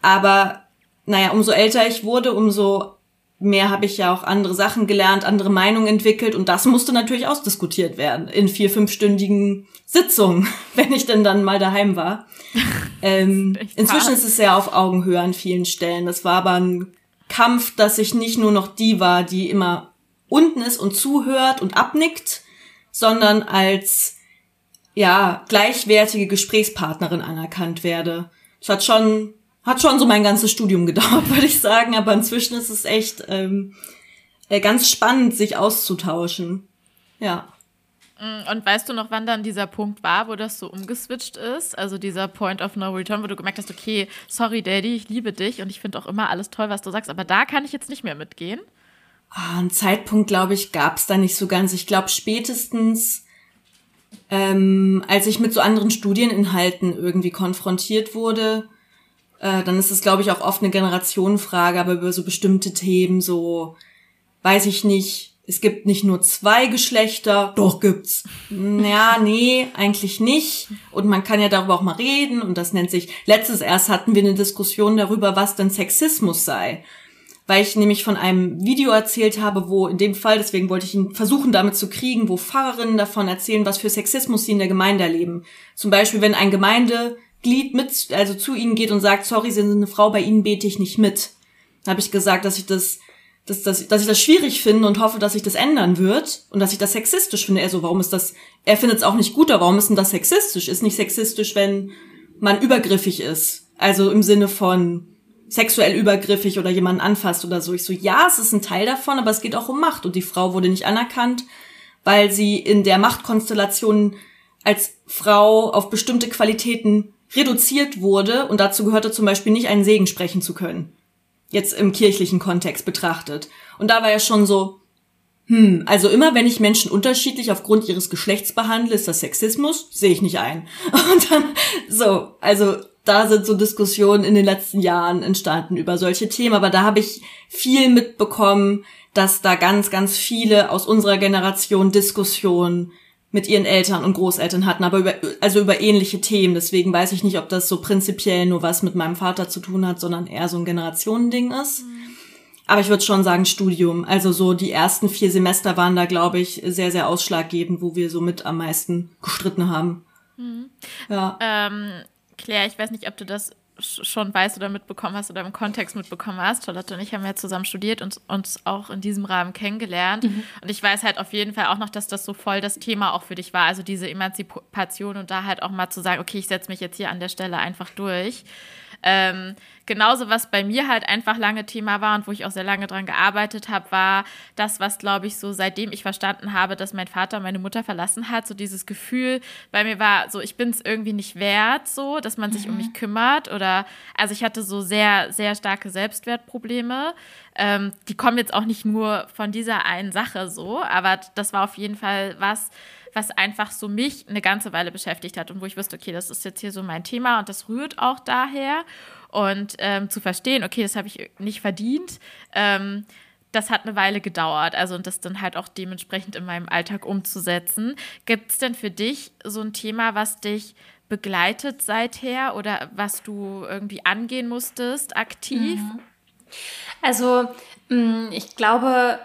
Aber naja, umso älter ich wurde, umso mehr habe ich ja auch andere Sachen gelernt, andere Meinungen entwickelt und das musste natürlich ausdiskutiert werden in vier, fünfstündigen Sitzungen, wenn ich denn dann mal daheim war. ähm, inzwischen ist es sehr auf Augenhöhe an vielen Stellen. Das war aber ein Kampf, dass ich nicht nur noch die war, die immer unten ist und zuhört und abnickt, sondern als ja gleichwertige Gesprächspartnerin anerkannt werde. Das hat schon hat schon so mein ganzes Studium gedauert, würde ich sagen, aber inzwischen ist es echt ähm, äh, ganz spannend, sich auszutauschen. Ja. Mm, und weißt du noch, wann dann dieser Punkt war, wo das so umgeswitcht ist? Also dieser Point of No Return, wo du gemerkt hast, okay, sorry Daddy, ich liebe dich und ich finde auch immer alles toll, was du sagst, aber da kann ich jetzt nicht mehr mitgehen. Ah, einen Zeitpunkt, glaube ich, gab es da nicht so ganz. Ich glaube, spätestens ähm, als ich mit so anderen Studieninhalten irgendwie konfrontiert wurde, äh, dann ist es, glaube ich, auch oft eine Generationenfrage, aber über so bestimmte Themen, so, weiß ich nicht, es gibt nicht nur zwei Geschlechter, doch gibt's. Ja, nee, eigentlich nicht. Und man kann ja darüber auch mal reden und das nennt sich, letztes erst hatten wir eine Diskussion darüber, was denn Sexismus sei weil ich nämlich von einem Video erzählt habe, wo in dem Fall, deswegen wollte ich ihn versuchen damit zu kriegen, wo Pfarrerinnen davon erzählen, was für Sexismus sie in der Gemeinde erleben. Zum Beispiel, wenn ein Gemeindeglied mit, also zu ihnen geht und sagt, sorry, Sie sind eine Frau, bei Ihnen bete ich nicht mit. Habe ich gesagt, dass ich das, dass, dass, dass ich das schwierig finde und hoffe, dass sich das ändern wird und dass ich das sexistisch finde. Er so, warum ist das, er findet es auch nicht gut, aber warum ist denn das sexistisch? Ist nicht sexistisch, wenn man übergriffig ist. Also im Sinne von, sexuell übergriffig oder jemanden anfasst oder so. Ich so, ja, es ist ein Teil davon, aber es geht auch um Macht. Und die Frau wurde nicht anerkannt, weil sie in der Machtkonstellation als Frau auf bestimmte Qualitäten reduziert wurde und dazu gehörte zum Beispiel nicht einen Segen sprechen zu können. Jetzt im kirchlichen Kontext betrachtet. Und da war ja schon so, hm, also immer wenn ich Menschen unterschiedlich aufgrund ihres Geschlechts behandle, ist das Sexismus? Sehe ich nicht ein. Und dann, so, also da sind so Diskussionen in den letzten Jahren entstanden über solche Themen, aber da habe ich viel mitbekommen, dass da ganz, ganz viele aus unserer Generation Diskussionen mit ihren Eltern und Großeltern hatten, aber über, also über ähnliche Themen. Deswegen weiß ich nicht, ob das so prinzipiell nur was mit meinem Vater zu tun hat, sondern eher so ein Generationending ist. Mhm. Aber ich würde schon sagen Studium. Also so die ersten vier Semester waren da, glaube ich, sehr, sehr ausschlaggebend, wo wir so mit am meisten gestritten haben. Mhm. Ja. Ähm Claire, ich weiß nicht, ob du das schon weißt oder mitbekommen hast oder im Kontext mitbekommen hast. Charlotte und ich haben ja zusammen studiert und uns auch in diesem Rahmen kennengelernt. Mhm. Und ich weiß halt auf jeden Fall auch noch, dass das so voll das Thema auch für dich war. Also diese Emanzipation und da halt auch mal zu sagen, okay, ich setze mich jetzt hier an der Stelle einfach durch. Ähm, genauso, was bei mir halt einfach lange Thema war und wo ich auch sehr lange dran gearbeitet habe, war das, was, glaube ich, so seitdem ich verstanden habe, dass mein Vater meine Mutter verlassen hat, so dieses Gefühl bei mir war, so ich bin es irgendwie nicht wert, so, dass man sich mhm. um mich kümmert oder, also ich hatte so sehr, sehr starke Selbstwertprobleme. Ähm, die kommen jetzt auch nicht nur von dieser einen Sache so, aber das war auf jeden Fall was, was einfach so mich eine ganze Weile beschäftigt hat und wo ich wusste, okay, das ist jetzt hier so mein Thema und das rührt auch daher. Und ähm, zu verstehen, okay, das habe ich nicht verdient, ähm, das hat eine Weile gedauert. Also und das dann halt auch dementsprechend in meinem Alltag umzusetzen. Gibt es denn für dich so ein Thema, was dich begleitet seither oder was du irgendwie angehen musstest aktiv? Mhm. Also mm, ich glaube,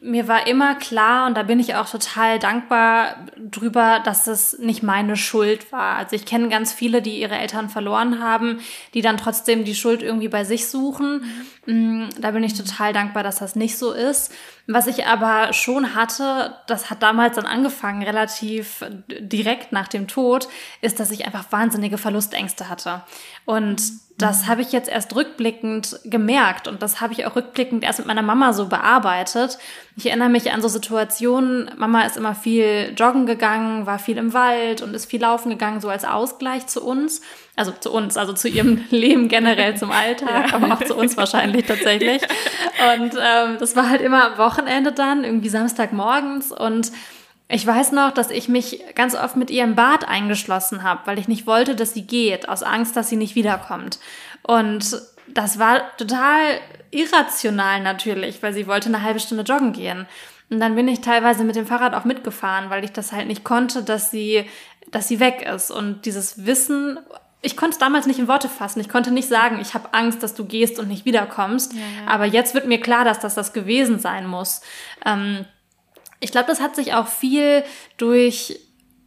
mir war immer klar und da bin ich auch total dankbar drüber, dass es nicht meine Schuld war. Also ich kenne ganz viele, die ihre Eltern verloren haben, die dann trotzdem die Schuld irgendwie bei sich suchen. Mhm. Da bin ich total dankbar, dass das nicht so ist. Was ich aber schon hatte, das hat damals dann angefangen, relativ direkt nach dem Tod, ist, dass ich einfach wahnsinnige Verlustängste hatte. Und das habe ich jetzt erst rückblickend gemerkt und das habe ich auch rückblickend erst mit meiner Mama so bearbeitet. Ich erinnere mich an so Situationen, Mama ist immer viel joggen gegangen, war viel im Wald und ist viel laufen gegangen, so als Ausgleich zu uns. Also zu uns, also zu ihrem Leben generell, zum Alltag, ja. aber auch zu uns wahrscheinlich tatsächlich. Und ähm, das war halt immer am Wochenende dann, irgendwie Samstagmorgens und ich weiß noch, dass ich mich ganz oft mit ihr im Bad eingeschlossen habe, weil ich nicht wollte, dass sie geht, aus Angst, dass sie nicht wiederkommt. Und das war total irrational natürlich, weil sie wollte eine halbe Stunde joggen gehen. Und dann bin ich teilweise mit dem Fahrrad auch mitgefahren, weil ich das halt nicht konnte, dass sie, dass sie weg ist. Und dieses Wissen, ich konnte es damals nicht in Worte fassen. Ich konnte nicht sagen, ich habe Angst, dass du gehst und nicht wiederkommst. Ja, ja. Aber jetzt wird mir klar, dass das das gewesen sein muss. Ähm, ich glaube, das hat sich auch viel durch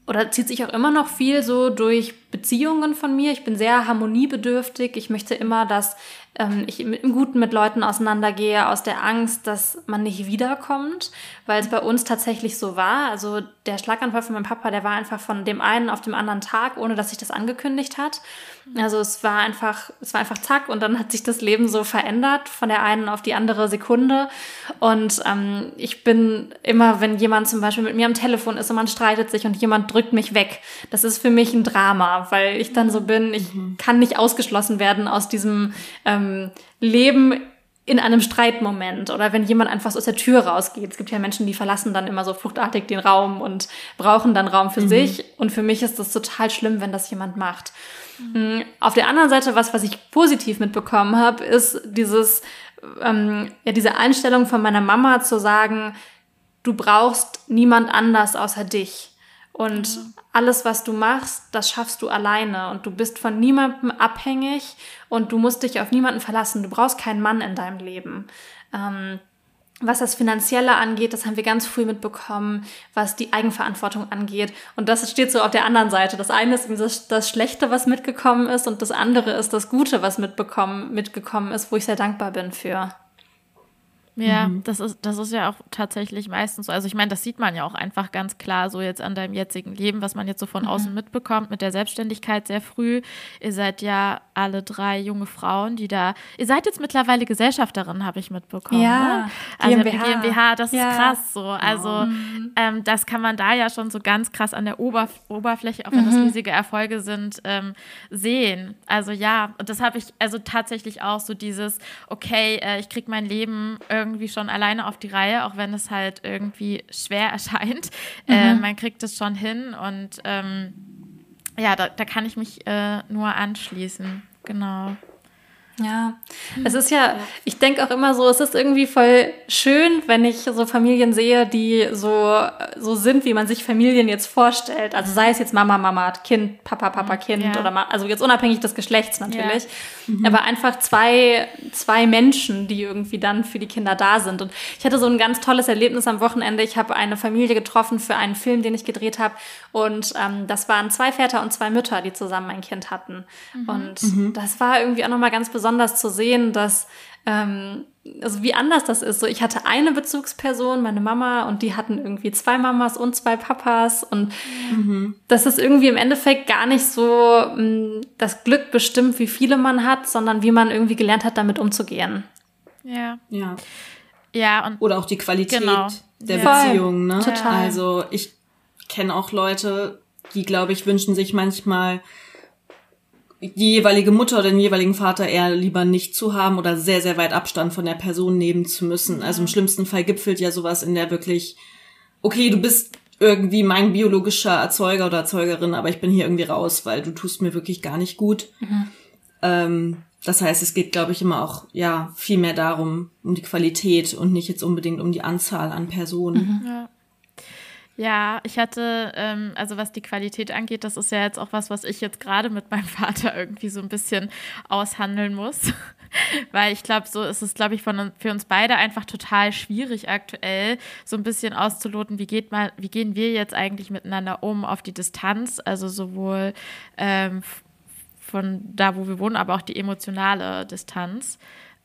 oder zieht sich auch immer noch viel so durch Beziehungen von mir. Ich bin sehr harmoniebedürftig. Ich möchte immer, dass ähm, ich im Guten mit Leuten auseinandergehe, aus der Angst, dass man nicht wiederkommt, weil es bei uns tatsächlich so war. Also der Schlaganfall von meinem Papa, der war einfach von dem einen auf dem anderen Tag, ohne dass sich das angekündigt hat. Also es war einfach, es war einfach zack und dann hat sich das Leben so verändert von der einen auf die andere Sekunde. Und ähm, ich bin immer, wenn jemand zum Beispiel mit mir am Telefon ist und man streitet sich und jemand drückt mich weg, das ist für mich ein Drama, weil ich dann so bin, ich mhm. kann nicht ausgeschlossen werden aus diesem ähm, Leben in einem Streitmoment oder wenn jemand einfach aus der Tür rausgeht. Es gibt ja Menschen, die verlassen dann immer so fluchtartig den Raum und brauchen dann Raum für mhm. sich. Und für mich ist das total schlimm, wenn das jemand macht. Mhm. Auf der anderen Seite, was, was ich positiv mitbekommen habe, ist dieses, ähm, ja, diese Einstellung von meiner Mama zu sagen, du brauchst niemand anders außer dich. Und mhm. alles, was du machst, das schaffst du alleine und du bist von niemandem abhängig und du musst dich auf niemanden verlassen. Du brauchst keinen Mann in deinem Leben. Ähm, was das Finanzielle angeht, das haben wir ganz früh mitbekommen, was die Eigenverantwortung angeht. Und das steht so auf der anderen Seite. Das eine ist das, das Schlechte, was mitgekommen ist, und das andere ist das Gute, was mitbekommen, mitgekommen ist, wo ich sehr dankbar bin für. Ja, mhm. das ist, das ist ja auch tatsächlich meistens so. Also ich meine, das sieht man ja auch einfach ganz klar so jetzt an deinem jetzigen Leben, was man jetzt so von mhm. außen mitbekommt mit der Selbstständigkeit sehr früh. Ihr seid ja alle drei junge Frauen, die da, ihr seid jetzt mittlerweile Gesellschafterin, habe ich mitbekommen. Ja, ne? also GmbH. GmbH, das ja. ist krass so. Also mhm. ähm, das kann man da ja schon so ganz krass an der Oberf Oberfläche, auch wenn das mhm. riesige Erfolge sind, ähm, sehen. Also ja, und das habe ich also tatsächlich auch so dieses, okay, äh, ich kriege mein Leben irgendwie irgendwie schon alleine auf die Reihe, auch wenn es halt irgendwie schwer erscheint. Äh, mhm. Äh, man kriegt es schon hin und ähm, ja, da, da kann ich mich äh, nur anschließen. Genau. Ja, es ist ja, ich denke auch immer so, es ist irgendwie voll schön, wenn ich so Familien sehe, die so, so sind, wie man sich Familien jetzt vorstellt. Also sei es jetzt Mama, Mama, Kind, Papa, Papa, Kind ja. oder also jetzt unabhängig des Geschlechts natürlich. Ja. Mhm. Aber einfach zwei, zwei Menschen, die irgendwie dann für die Kinder da sind. Und ich hatte so ein ganz tolles Erlebnis am Wochenende. Ich habe eine Familie getroffen für einen Film, den ich gedreht habe. Und ähm, das waren zwei Väter und zwei Mütter, die zusammen ein Kind hatten. Mhm. Und mhm. das war irgendwie auch nochmal ganz besonders besonders zu sehen, dass ähm, also wie anders das ist. So, ich hatte eine Bezugsperson, meine Mama, und die hatten irgendwie zwei Mamas und zwei Papas. Und mhm. das ist irgendwie im Endeffekt gar nicht so mh, mm, das Glück bestimmt, wie viele man hat, sondern wie man irgendwie gelernt hat, damit umzugehen. Ja. Ja. Ja, und Oder auch die Qualität genau. der ja. Beziehung, ne? Total. Also ich kenne auch Leute, die, glaube ich, wünschen sich manchmal die jeweilige Mutter oder den jeweiligen Vater eher lieber nicht zu haben oder sehr, sehr weit Abstand von der Person nehmen zu müssen. Also im schlimmsten Fall gipfelt ja sowas in der wirklich, okay, du bist irgendwie mein biologischer Erzeuger oder Erzeugerin, aber ich bin hier irgendwie raus, weil du tust mir wirklich gar nicht gut. Mhm. Ähm, das heißt, es geht, glaube ich, immer auch, ja, viel mehr darum, um die Qualität und nicht jetzt unbedingt um die Anzahl an Personen. Mhm. Ja. Ja, ich hatte, ähm, also was die Qualität angeht, das ist ja jetzt auch was, was ich jetzt gerade mit meinem Vater irgendwie so ein bisschen aushandeln muss. Weil ich glaube, so ist es, glaube ich, von, für uns beide einfach total schwierig aktuell, so ein bisschen auszuloten, wie geht mal, wie gehen wir jetzt eigentlich miteinander um auf die Distanz, also sowohl ähm, von da, wo wir wohnen, aber auch die emotionale Distanz.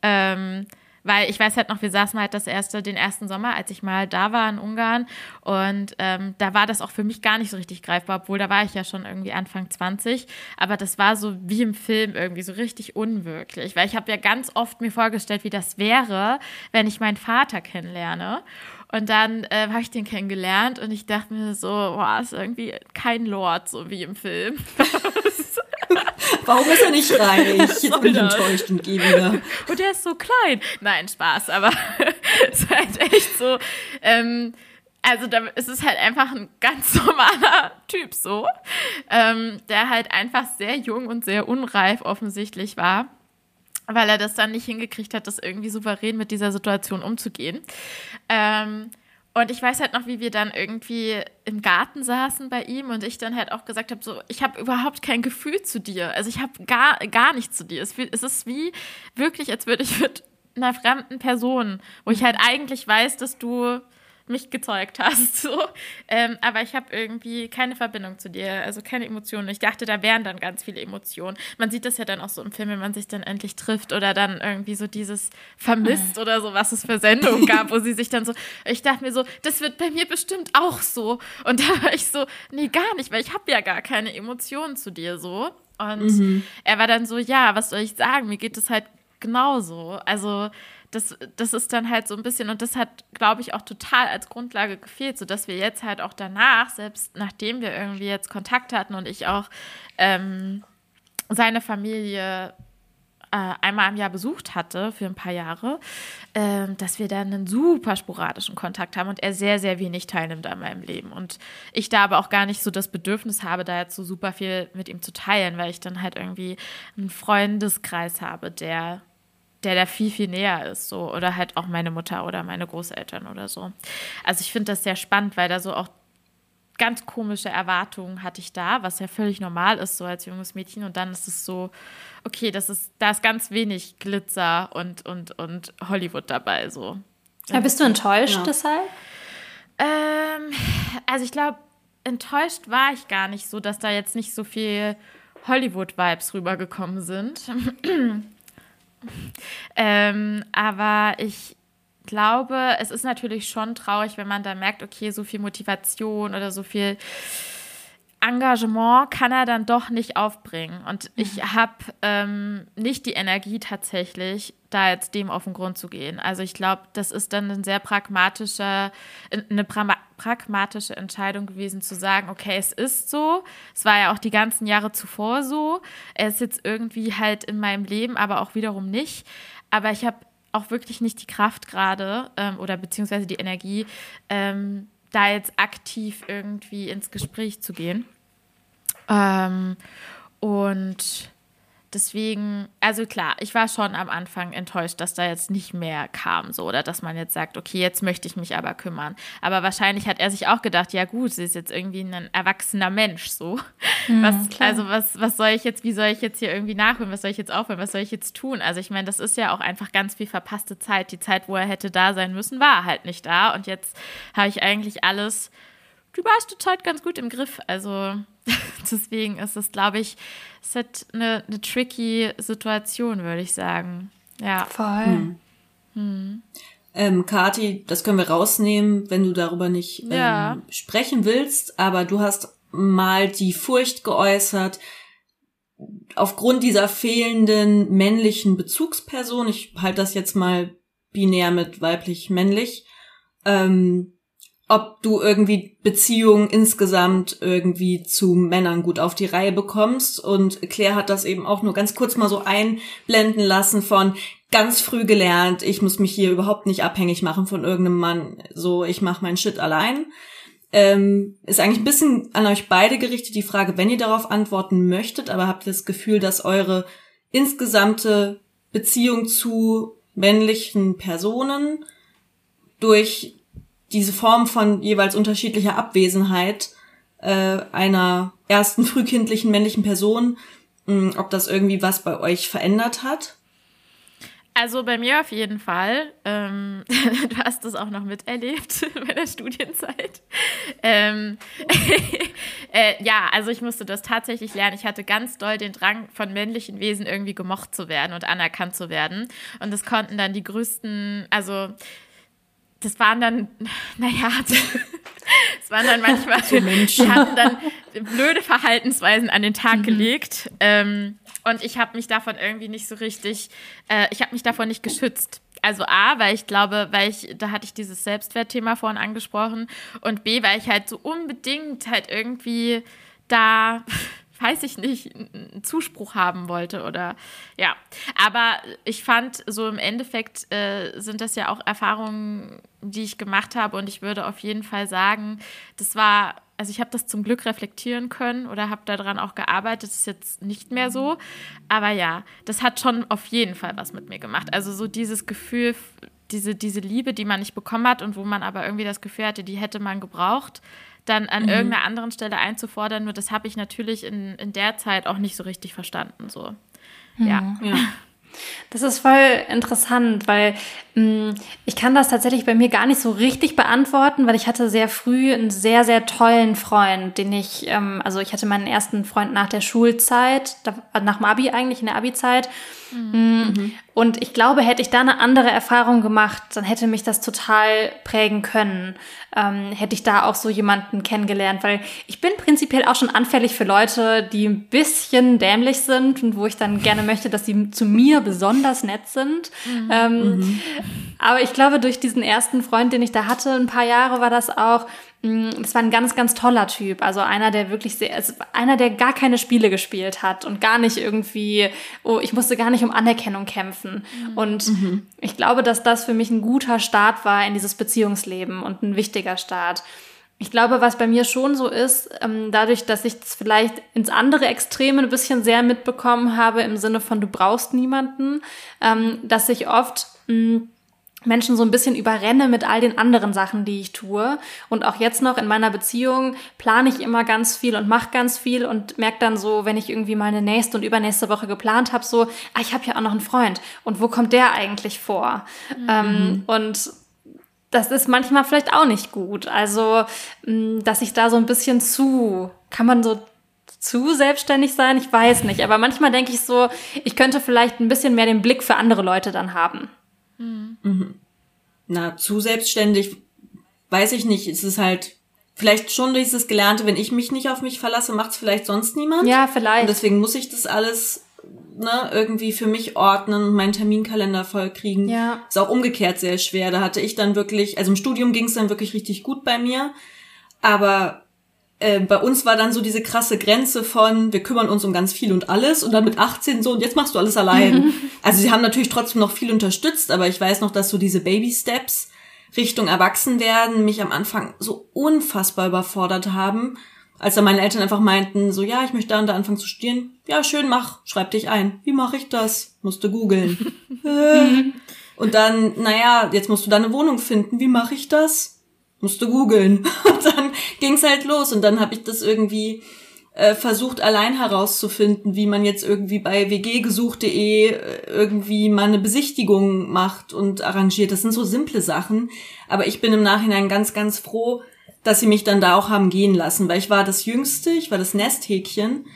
Ähm, weil ich weiß halt noch, wir saßen halt das erste, den ersten Sommer, als ich mal da war in Ungarn. Und ähm, da war das auch für mich gar nicht so richtig greifbar, obwohl da war ich ja schon irgendwie Anfang 20. Aber das war so wie im Film irgendwie so richtig unwirklich. Weil ich habe ja ganz oft mir vorgestellt, wie das wäre, wenn ich meinen Vater kennenlerne. Und dann äh, habe ich den kennengelernt und ich dachte mir so, boah, ist irgendwie kein Lord, so wie im Film. Warum ist er nicht reich? Jetzt bin ich enttäuscht und gehe wieder. Und er ist so klein. Nein, Spaß, aber es ist halt echt so. Ähm, also da ist es halt einfach ein ganz normaler Typ so, ähm, der halt einfach sehr jung und sehr unreif offensichtlich war weil er das dann nicht hingekriegt hat, das irgendwie souverän mit dieser Situation umzugehen. Ähm, und ich weiß halt noch, wie wir dann irgendwie im Garten saßen bei ihm und ich dann halt auch gesagt habe, so, ich habe überhaupt kein Gefühl zu dir. Also ich habe gar, gar nichts zu dir. Es, es ist wie wirklich, als würde ich mit einer fremden Person, wo ich halt eigentlich weiß, dass du mich gezeugt hast. So. Ähm, aber ich habe irgendwie keine Verbindung zu dir, also keine Emotionen. Ich dachte, da wären dann ganz viele Emotionen. Man sieht das ja dann auch so im Film, wenn man sich dann endlich trifft oder dann irgendwie so dieses vermisst oder so, was es für Sendungen gab, wo sie sich dann so, ich dachte mir so, das wird bei mir bestimmt auch so. Und da war ich so, nee, gar nicht, weil ich habe ja gar keine Emotionen zu dir so. Und mhm. er war dann so, ja, was soll ich sagen? Mir geht es halt genauso. Also das, das ist dann halt so ein bisschen, und das hat, glaube ich, auch total als Grundlage gefehlt, sodass wir jetzt halt auch danach, selbst nachdem wir irgendwie jetzt Kontakt hatten und ich auch ähm, seine Familie äh, einmal im Jahr besucht hatte für ein paar Jahre, äh, dass wir dann einen super sporadischen Kontakt haben und er sehr, sehr wenig teilnimmt an meinem Leben. Und ich da aber auch gar nicht so das Bedürfnis habe, da jetzt so super viel mit ihm zu teilen, weil ich dann halt irgendwie einen Freundeskreis habe, der der da viel, viel näher ist, so. Oder halt auch meine Mutter oder meine Großeltern oder so. Also ich finde das sehr spannend, weil da so auch ganz komische Erwartungen hatte ich da, was ja völlig normal ist, so als junges Mädchen. Und dann ist es so, okay, das ist, da ist ganz wenig Glitzer und, und, und Hollywood dabei, so. Ja, bist du enttäuscht ja. deshalb? Ähm, also ich glaube, enttäuscht war ich gar nicht so, dass da jetzt nicht so viel Hollywood-Vibes rübergekommen sind. Ähm, aber ich glaube, es ist natürlich schon traurig, wenn man da merkt, okay, so viel Motivation oder so viel Engagement kann er dann doch nicht aufbringen. Und ich mhm. habe ähm, nicht die Energie tatsächlich, da jetzt dem auf den Grund zu gehen. Also ich glaube, das ist dann ein sehr pragmatischer, eine pra pragmatische Entscheidung gewesen zu sagen, okay, es ist so. Es war ja auch die ganzen Jahre zuvor so. Er ist jetzt irgendwie halt in meinem Leben, aber auch wiederum nicht. Aber ich habe auch wirklich nicht die Kraft gerade ähm, oder beziehungsweise die Energie, ähm, da jetzt aktiv irgendwie ins Gespräch zu gehen. Ähm, und deswegen, also klar, ich war schon am Anfang enttäuscht, dass da jetzt nicht mehr kam, so oder dass man jetzt sagt, okay, jetzt möchte ich mich aber kümmern. Aber wahrscheinlich hat er sich auch gedacht, ja gut, sie ist jetzt irgendwie ein erwachsener Mensch, so. Mhm, was, also was, was soll ich jetzt, wie soll ich jetzt hier irgendwie nachholen, was soll ich jetzt aufhören, was soll ich jetzt tun? Also ich meine, das ist ja auch einfach ganz viel verpasste Zeit. Die Zeit, wo er hätte da sein müssen, war halt nicht da. Und jetzt habe ich eigentlich alles die meiste Zeit ganz gut im Griff. Also deswegen ist es, glaube ich, es ist eine, eine tricky Situation, würde ich sagen. Ja. Voll. Hm. Hm. Ähm, Kati, das können wir rausnehmen, wenn du darüber nicht ähm, ja. sprechen willst, aber du hast mal die Furcht geäußert, aufgrund dieser fehlenden männlichen Bezugsperson, ich halte das jetzt mal binär mit weiblich-männlich, ähm, ob du irgendwie Beziehungen insgesamt irgendwie zu Männern gut auf die Reihe bekommst. Und Claire hat das eben auch nur ganz kurz mal so einblenden lassen von ganz früh gelernt, ich muss mich hier überhaupt nicht abhängig machen von irgendeinem Mann. So, ich mache mein Shit allein. Ähm, ist eigentlich ein bisschen an euch beide gerichtet, die Frage, wenn ihr darauf antworten möchtet, aber habt ihr das Gefühl, dass eure insgesamte Beziehung zu männlichen Personen durch diese Form von jeweils unterschiedlicher Abwesenheit äh, einer ersten frühkindlichen männlichen Person, mh, ob das irgendwie was bei euch verändert hat? Also bei mir auf jeden Fall. Ähm, du hast das auch noch miterlebt bei der Studienzeit. Ähm, äh, ja, also ich musste das tatsächlich lernen. Ich hatte ganz doll den Drang, von männlichen Wesen irgendwie gemocht zu werden und anerkannt zu werden. Und das konnten dann die größten, also das waren dann, naja, es waren dann manchmal, die hatten dann blöde Verhaltensweisen an den Tag mhm. gelegt. Ähm, und ich habe mich davon irgendwie nicht so richtig, äh, ich habe mich davon nicht geschützt. Also A, weil ich glaube, weil ich, da hatte ich dieses Selbstwertthema vorhin angesprochen. Und B, weil ich halt so unbedingt halt irgendwie da weiß ich nicht, einen Zuspruch haben wollte oder ja. Aber ich fand, so im Endeffekt äh, sind das ja auch Erfahrungen, die ich gemacht habe und ich würde auf jeden Fall sagen, das war, also ich habe das zum Glück reflektieren können oder habe daran auch gearbeitet, das ist jetzt nicht mehr so. Aber ja, das hat schon auf jeden Fall was mit mir gemacht. Also so dieses Gefühl, diese, diese Liebe, die man nicht bekommen hat und wo man aber irgendwie das Gefühl hatte, die hätte man gebraucht dann an mhm. irgendeiner anderen Stelle einzufordern. Nur das habe ich natürlich in, in der Zeit auch nicht so richtig verstanden. So. Mhm. Ja. ja. Das ist voll interessant, weil ich kann das tatsächlich bei mir gar nicht so richtig beantworten, weil ich hatte sehr früh einen sehr, sehr tollen Freund, den ich, ähm, also ich hatte meinen ersten Freund nach der Schulzeit, da, nach dem Abi eigentlich, in der Abi-Zeit. Mhm. Mm, und ich glaube, hätte ich da eine andere Erfahrung gemacht, dann hätte mich das total prägen können. Ähm, hätte ich da auch so jemanden kennengelernt, weil ich bin prinzipiell auch schon anfällig für Leute, die ein bisschen dämlich sind und wo ich dann gerne möchte, dass sie zu mir besonders nett sind. Mhm. Ähm, mhm. Aber ich glaube, durch diesen ersten Freund, den ich da hatte, ein paar Jahre war das auch, Mm, das war ein ganz, ganz toller Typ. Also einer, der wirklich sehr, also einer, der gar keine Spiele gespielt hat und gar nicht irgendwie, oh, ich musste gar nicht um Anerkennung kämpfen. Mhm. Und mhm. ich glaube, dass das für mich ein guter Start war in dieses Beziehungsleben und ein wichtiger Start. Ich glaube, was bei mir schon so ist, ähm, dadurch, dass ich es vielleicht ins andere Extreme ein bisschen sehr mitbekommen habe, im Sinne von du brauchst niemanden, ähm, dass ich oft mh, mm, Menschen so ein bisschen überrenne mit all den anderen Sachen, die ich tue. Und auch jetzt noch in meiner Beziehung plane ich immer ganz viel und mache ganz viel und merke dann so, wenn ich irgendwie meine nächste und übernächste Woche geplant habe, so, ah, ich habe ja auch noch einen Freund. Und wo kommt der eigentlich vor? Mhm. Ähm, und das ist manchmal vielleicht auch nicht gut. Also, mm, dass ich da so ein bisschen zu, kann man so zu selbstständig sein? Ich weiß nicht. Aber manchmal denke ich so, ich könnte vielleicht ein bisschen mehr den Blick für andere Leute dann haben. Mhm. Na, zu selbstständig, weiß ich nicht. Es ist halt vielleicht schon dieses Gelernte, wenn ich mich nicht auf mich verlasse, macht es vielleicht sonst niemand. Ja, vielleicht. Und deswegen muss ich das alles ne, irgendwie für mich ordnen und meinen Terminkalender voll kriegen. Ja. Ist auch umgekehrt sehr schwer. Da hatte ich dann wirklich, also im Studium ging es dann wirklich richtig gut bei mir. Aber äh, bei uns war dann so diese krasse Grenze von, wir kümmern uns um ganz viel und alles und dann mit 18 so und jetzt machst du alles allein. also sie haben natürlich trotzdem noch viel unterstützt, aber ich weiß noch, dass so diese Baby Steps Richtung Erwachsenwerden mich am Anfang so unfassbar überfordert haben, als dann meine Eltern einfach meinten, so ja, ich möchte da und da anfangen zu studieren. Ja, schön, mach, schreib dich ein. Wie mache ich das? Musste googeln. äh. Und dann, naja, jetzt musst du da eine Wohnung finden. Wie mache ich das? Musste googeln. Und dann ging's halt los und dann habe ich das irgendwie äh, versucht allein herauszufinden, wie man jetzt irgendwie bei wggesucht.de äh, irgendwie mal eine Besichtigung macht und arrangiert. Das sind so simple Sachen, aber ich bin im Nachhinein ganz, ganz froh, dass sie mich dann da auch haben gehen lassen, weil ich war das Jüngste, ich war das Nesthäkchen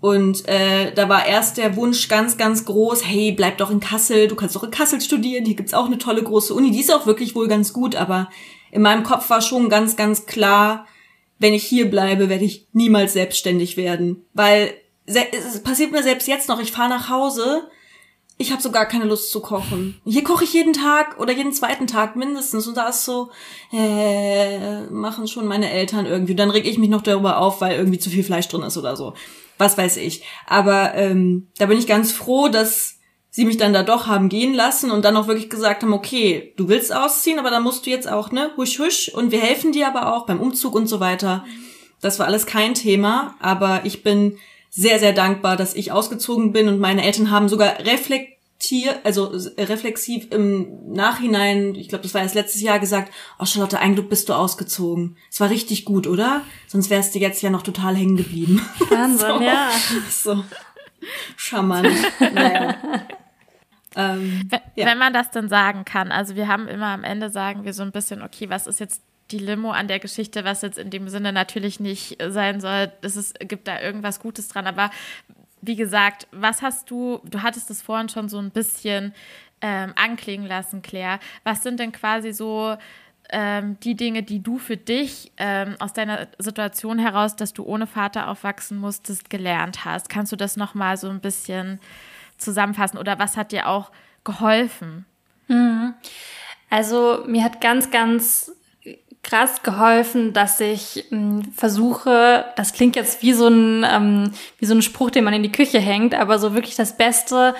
und äh, da war erst der Wunsch ganz, ganz groß, hey, bleib doch in Kassel, du kannst doch in Kassel studieren, hier gibt's auch eine tolle große Uni, die ist auch wirklich wohl ganz gut, aber in meinem Kopf war schon ganz, ganz klar, wenn ich hier bleibe, werde ich niemals selbstständig werden. Weil es passiert mir selbst jetzt noch, ich fahre nach Hause, ich habe so gar keine Lust zu kochen. Hier koche ich jeden Tag oder jeden zweiten Tag mindestens und da ist so, äh, machen schon meine Eltern irgendwie. Dann reg ich mich noch darüber auf, weil irgendwie zu viel Fleisch drin ist oder so. Was weiß ich. Aber ähm, da bin ich ganz froh, dass sie mich dann da doch haben gehen lassen und dann auch wirklich gesagt haben, okay, du willst ausziehen, aber dann musst du jetzt auch, ne, husch, husch und wir helfen dir aber auch beim Umzug und so weiter. Das war alles kein Thema, aber ich bin sehr, sehr dankbar, dass ich ausgezogen bin und meine Eltern haben sogar reflektiert, also reflexiv im Nachhinein, ich glaube, das war erst letztes Jahr gesagt, oh Charlotte, ein Glück bist du ausgezogen. Es war richtig gut, oder? Sonst wärst du jetzt ja noch total hängen geblieben. Wahnsinn, so. ja. So. Charmant. naja. Ähm, wenn, ja. wenn man das dann sagen kann. Also wir haben immer am Ende sagen wir so ein bisschen, okay, was ist jetzt die Limo an der Geschichte, was jetzt in dem Sinne natürlich nicht sein soll. Es ist, gibt da irgendwas Gutes dran. Aber wie gesagt, was hast du, du hattest es vorhin schon so ein bisschen ähm, anklingen lassen, Claire. Was sind denn quasi so ähm, die Dinge, die du für dich ähm, aus deiner Situation heraus, dass du ohne Vater aufwachsen musstest, gelernt hast? Kannst du das nochmal so ein bisschen zusammenfassen oder was hat dir auch geholfen? Mhm. Also mir hat ganz, ganz krass geholfen, dass ich mh, hm, versuche, das klingt jetzt wie so ein ähm, wie so ein Spruch, den man in die Küche hängt, aber so wirklich das Beste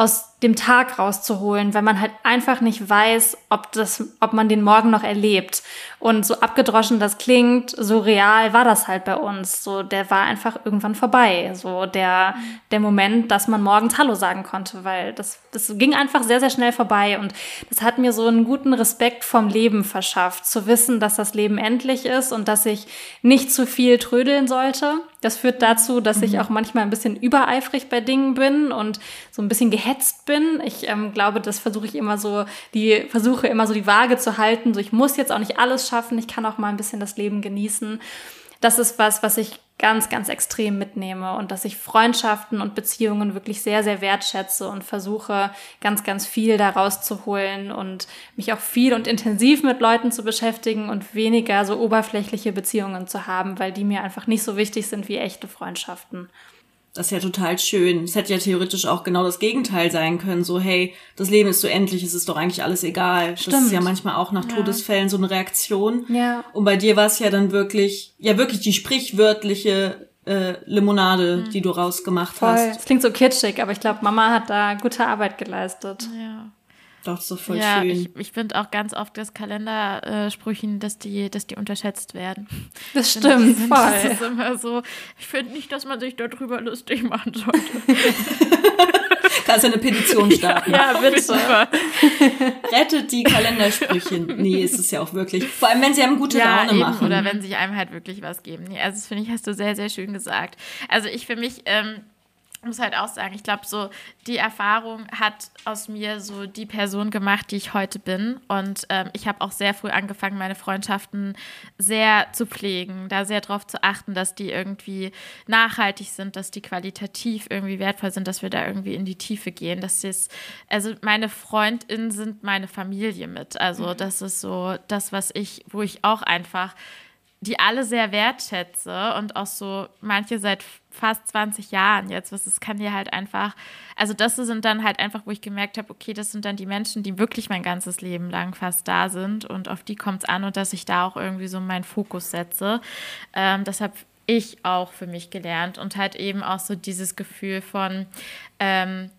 aus dem Tag rauszuholen, weil man halt einfach nicht weiß, ob das, ob man den Morgen noch erlebt. Und so abgedroschen das klingt, so real war das halt bei uns. So, der war einfach irgendwann vorbei. So, der, der Moment, dass man morgens Hallo sagen konnte, weil das, das ging einfach sehr, sehr schnell vorbei. Und das hat mir so einen guten Respekt vom Leben verschafft, zu wissen, dass das Leben endlich ist und dass ich nicht zu viel trödeln sollte. Das führt dazu, dass ich mhm. auch manchmal ein bisschen übereifrig bei Dingen bin und so ein bisschen gehetzt bin. Ich ähm, glaube, das versuche ich immer so, die versuche immer so die Waage zu halten. So, ich muss jetzt auch nicht alles schaffen, ich kann auch mal ein bisschen das Leben genießen. Das ist was, was ich ganz, ganz extrem mitnehme und dass ich Freundschaften und Beziehungen wirklich sehr, sehr wertschätze und versuche, ganz, ganz viel daraus zu holen und mich auch viel und intensiv mit Leuten zu beschäftigen und weniger so oberflächliche Beziehungen zu haben, weil die mir einfach nicht so wichtig sind wie echte Freundschaften. Das ist ja total schön. Es hätte ja theoretisch auch genau das Gegenteil sein können. So, hey, das Leben ist so endlich, es ist doch eigentlich alles egal. Stimmt. Das ist ja manchmal auch nach ja. Todesfällen so eine Reaktion. Ja. Und bei dir war es ja dann wirklich, ja wirklich die sprichwörtliche äh, Limonade, mhm. die du rausgemacht Voll. hast. Das klingt so kitschig, aber ich glaube, Mama hat da gute Arbeit geleistet. Ja. Doch, so voll ja, schön. Ich, ich finde auch ganz oft das Kalendersprüchen, dass die, dass die unterschätzt werden. Das stimmt, voll. Das ist immer so, ich finde nicht, dass man sich darüber lustig machen sollte. Kannst du eine Petition starten. Ja, ja bitte. Rettet die Kalendersprüche. Nee, ist es ja auch wirklich. Vor allem, wenn sie einem gute ja, Laune eben, machen. Oder wenn sie einem halt wirklich was geben. Nee, also das finde ich, hast du sehr, sehr schön gesagt. Also ich für mich, ähm, muss halt auch sagen, ich glaube, so die Erfahrung hat aus mir so die Person gemacht, die ich heute bin. Und ähm, ich habe auch sehr früh angefangen, meine Freundschaften sehr zu pflegen, da sehr darauf zu achten, dass die irgendwie nachhaltig sind, dass die qualitativ irgendwie wertvoll sind, dass wir da irgendwie in die Tiefe gehen. Das ist, also meine FreundInnen sind meine Familie mit. Also mhm. das ist so das, was ich, wo ich auch einfach die alle sehr wertschätze und auch so manche seit fast 20 Jahren jetzt, was es kann dir halt einfach, also das sind dann halt einfach, wo ich gemerkt habe, okay, das sind dann die Menschen, die wirklich mein ganzes Leben lang fast da sind und auf die kommt es an und dass ich da auch irgendwie so meinen Fokus setze. Ähm, deshalb ich auch für mich gelernt und halt eben auch so dieses Gefühl von, ähm,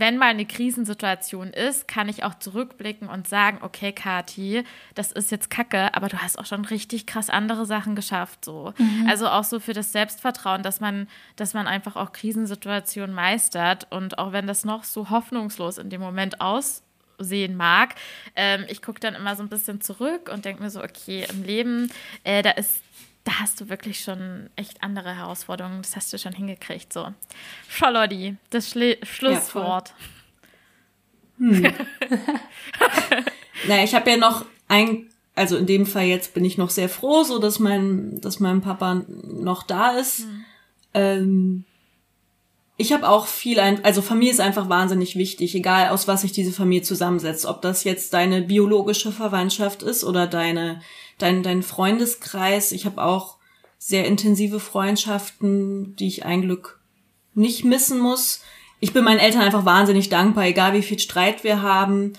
wenn mal eine Krisensituation ist, kann ich auch zurückblicken und sagen, okay, Kati, das ist jetzt Kacke, aber du hast auch schon richtig krass andere Sachen geschafft, so. Mhm. Also auch so für das Selbstvertrauen, dass man, dass man einfach auch Krisensituationen meistert und auch wenn das noch so hoffnungslos in dem Moment aussehen mag. Ähm, ich gucke dann immer so ein bisschen zurück und denke mir so, okay, im Leben, äh, da ist da hast du wirklich schon echt andere Herausforderungen. Das hast du schon hingekriegt. So, Charlotte, das Schli Schlusswort. Ja, hm. naja, ich habe ja noch ein, also in dem Fall jetzt bin ich noch sehr froh, so dass mein, dass mein Papa noch da ist. Hm. Ähm, ich habe auch viel, ein, also Familie ist einfach wahnsinnig wichtig, egal aus was sich diese Familie zusammensetzt. Ob das jetzt deine biologische Verwandtschaft ist oder deine dein, dein Freundeskreis. Ich habe auch sehr intensive Freundschaften, die ich ein Glück nicht missen muss. Ich bin meinen Eltern einfach wahnsinnig dankbar, egal wie viel Streit wir haben.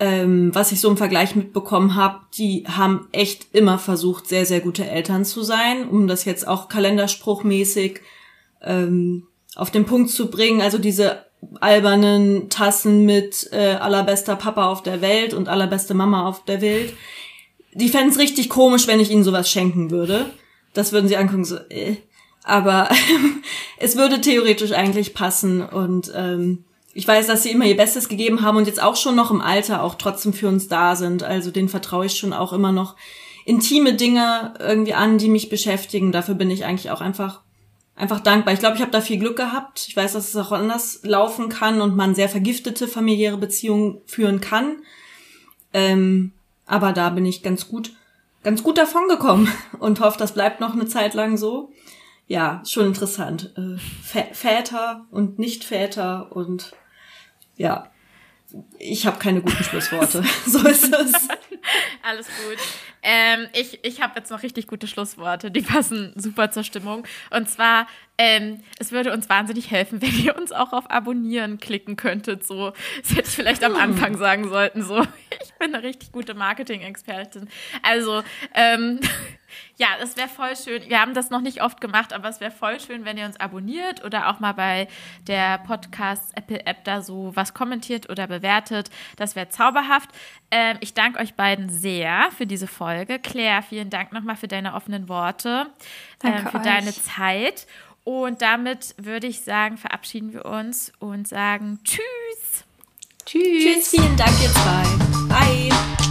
Ähm, was ich so im Vergleich mitbekommen habe, die haben echt immer versucht, sehr, sehr gute Eltern zu sein, um das jetzt auch kalenderspruchmäßig ähm, auf den Punkt zu bringen. Also diese albernen Tassen mit äh, allerbester Papa auf der Welt und allerbeste Mama auf der Welt die fänden es richtig komisch, wenn ich ihnen sowas schenken würde. Das würden sie angucken, so, äh. Aber es würde theoretisch eigentlich passen. Und ähm, ich weiß, dass sie immer ihr Bestes gegeben haben und jetzt auch schon noch im Alter auch trotzdem für uns da sind. Also denen vertraue ich schon auch immer noch intime Dinge irgendwie an, die mich beschäftigen. Dafür bin ich eigentlich auch einfach einfach dankbar. Ich glaube, ich habe da viel Glück gehabt. Ich weiß, dass es auch anders laufen kann und man sehr vergiftete familiäre Beziehungen führen kann. Ähm, aber da bin ich ganz gut, ganz gut davon gekommen und hoffe, das bleibt noch eine Zeit lang so. Ja, schon interessant. Äh, Väter und Nicht-Väter und ja, ich habe keine guten Schlussworte. so ist es. Alles gut. Ähm, ich ich habe jetzt noch richtig gute Schlussworte, die passen super zur Stimmung. Und zwar, ähm, es würde uns wahnsinnig helfen, wenn ihr uns auch auf Abonnieren klicken könntet. So, das hätte ich vielleicht am Anfang sagen sollten. So, ich bin eine richtig gute Marketing-Expertin. Also, ähm, ja, es wäre voll schön. Wir haben das noch nicht oft gemacht, aber es wäre voll schön, wenn ihr uns abonniert oder auch mal bei der Podcast Apple App da so was kommentiert oder bewertet. Das wäre zauberhaft. Ähm, ich danke euch beiden sehr für diese Folge. Claire, vielen Dank nochmal für deine offenen Worte, ähm, für euch. deine Zeit. Und damit würde ich sagen, verabschieden wir uns und sagen Tschüss. Tschüss. Tschüss, vielen Dank ihr zwei. Bye.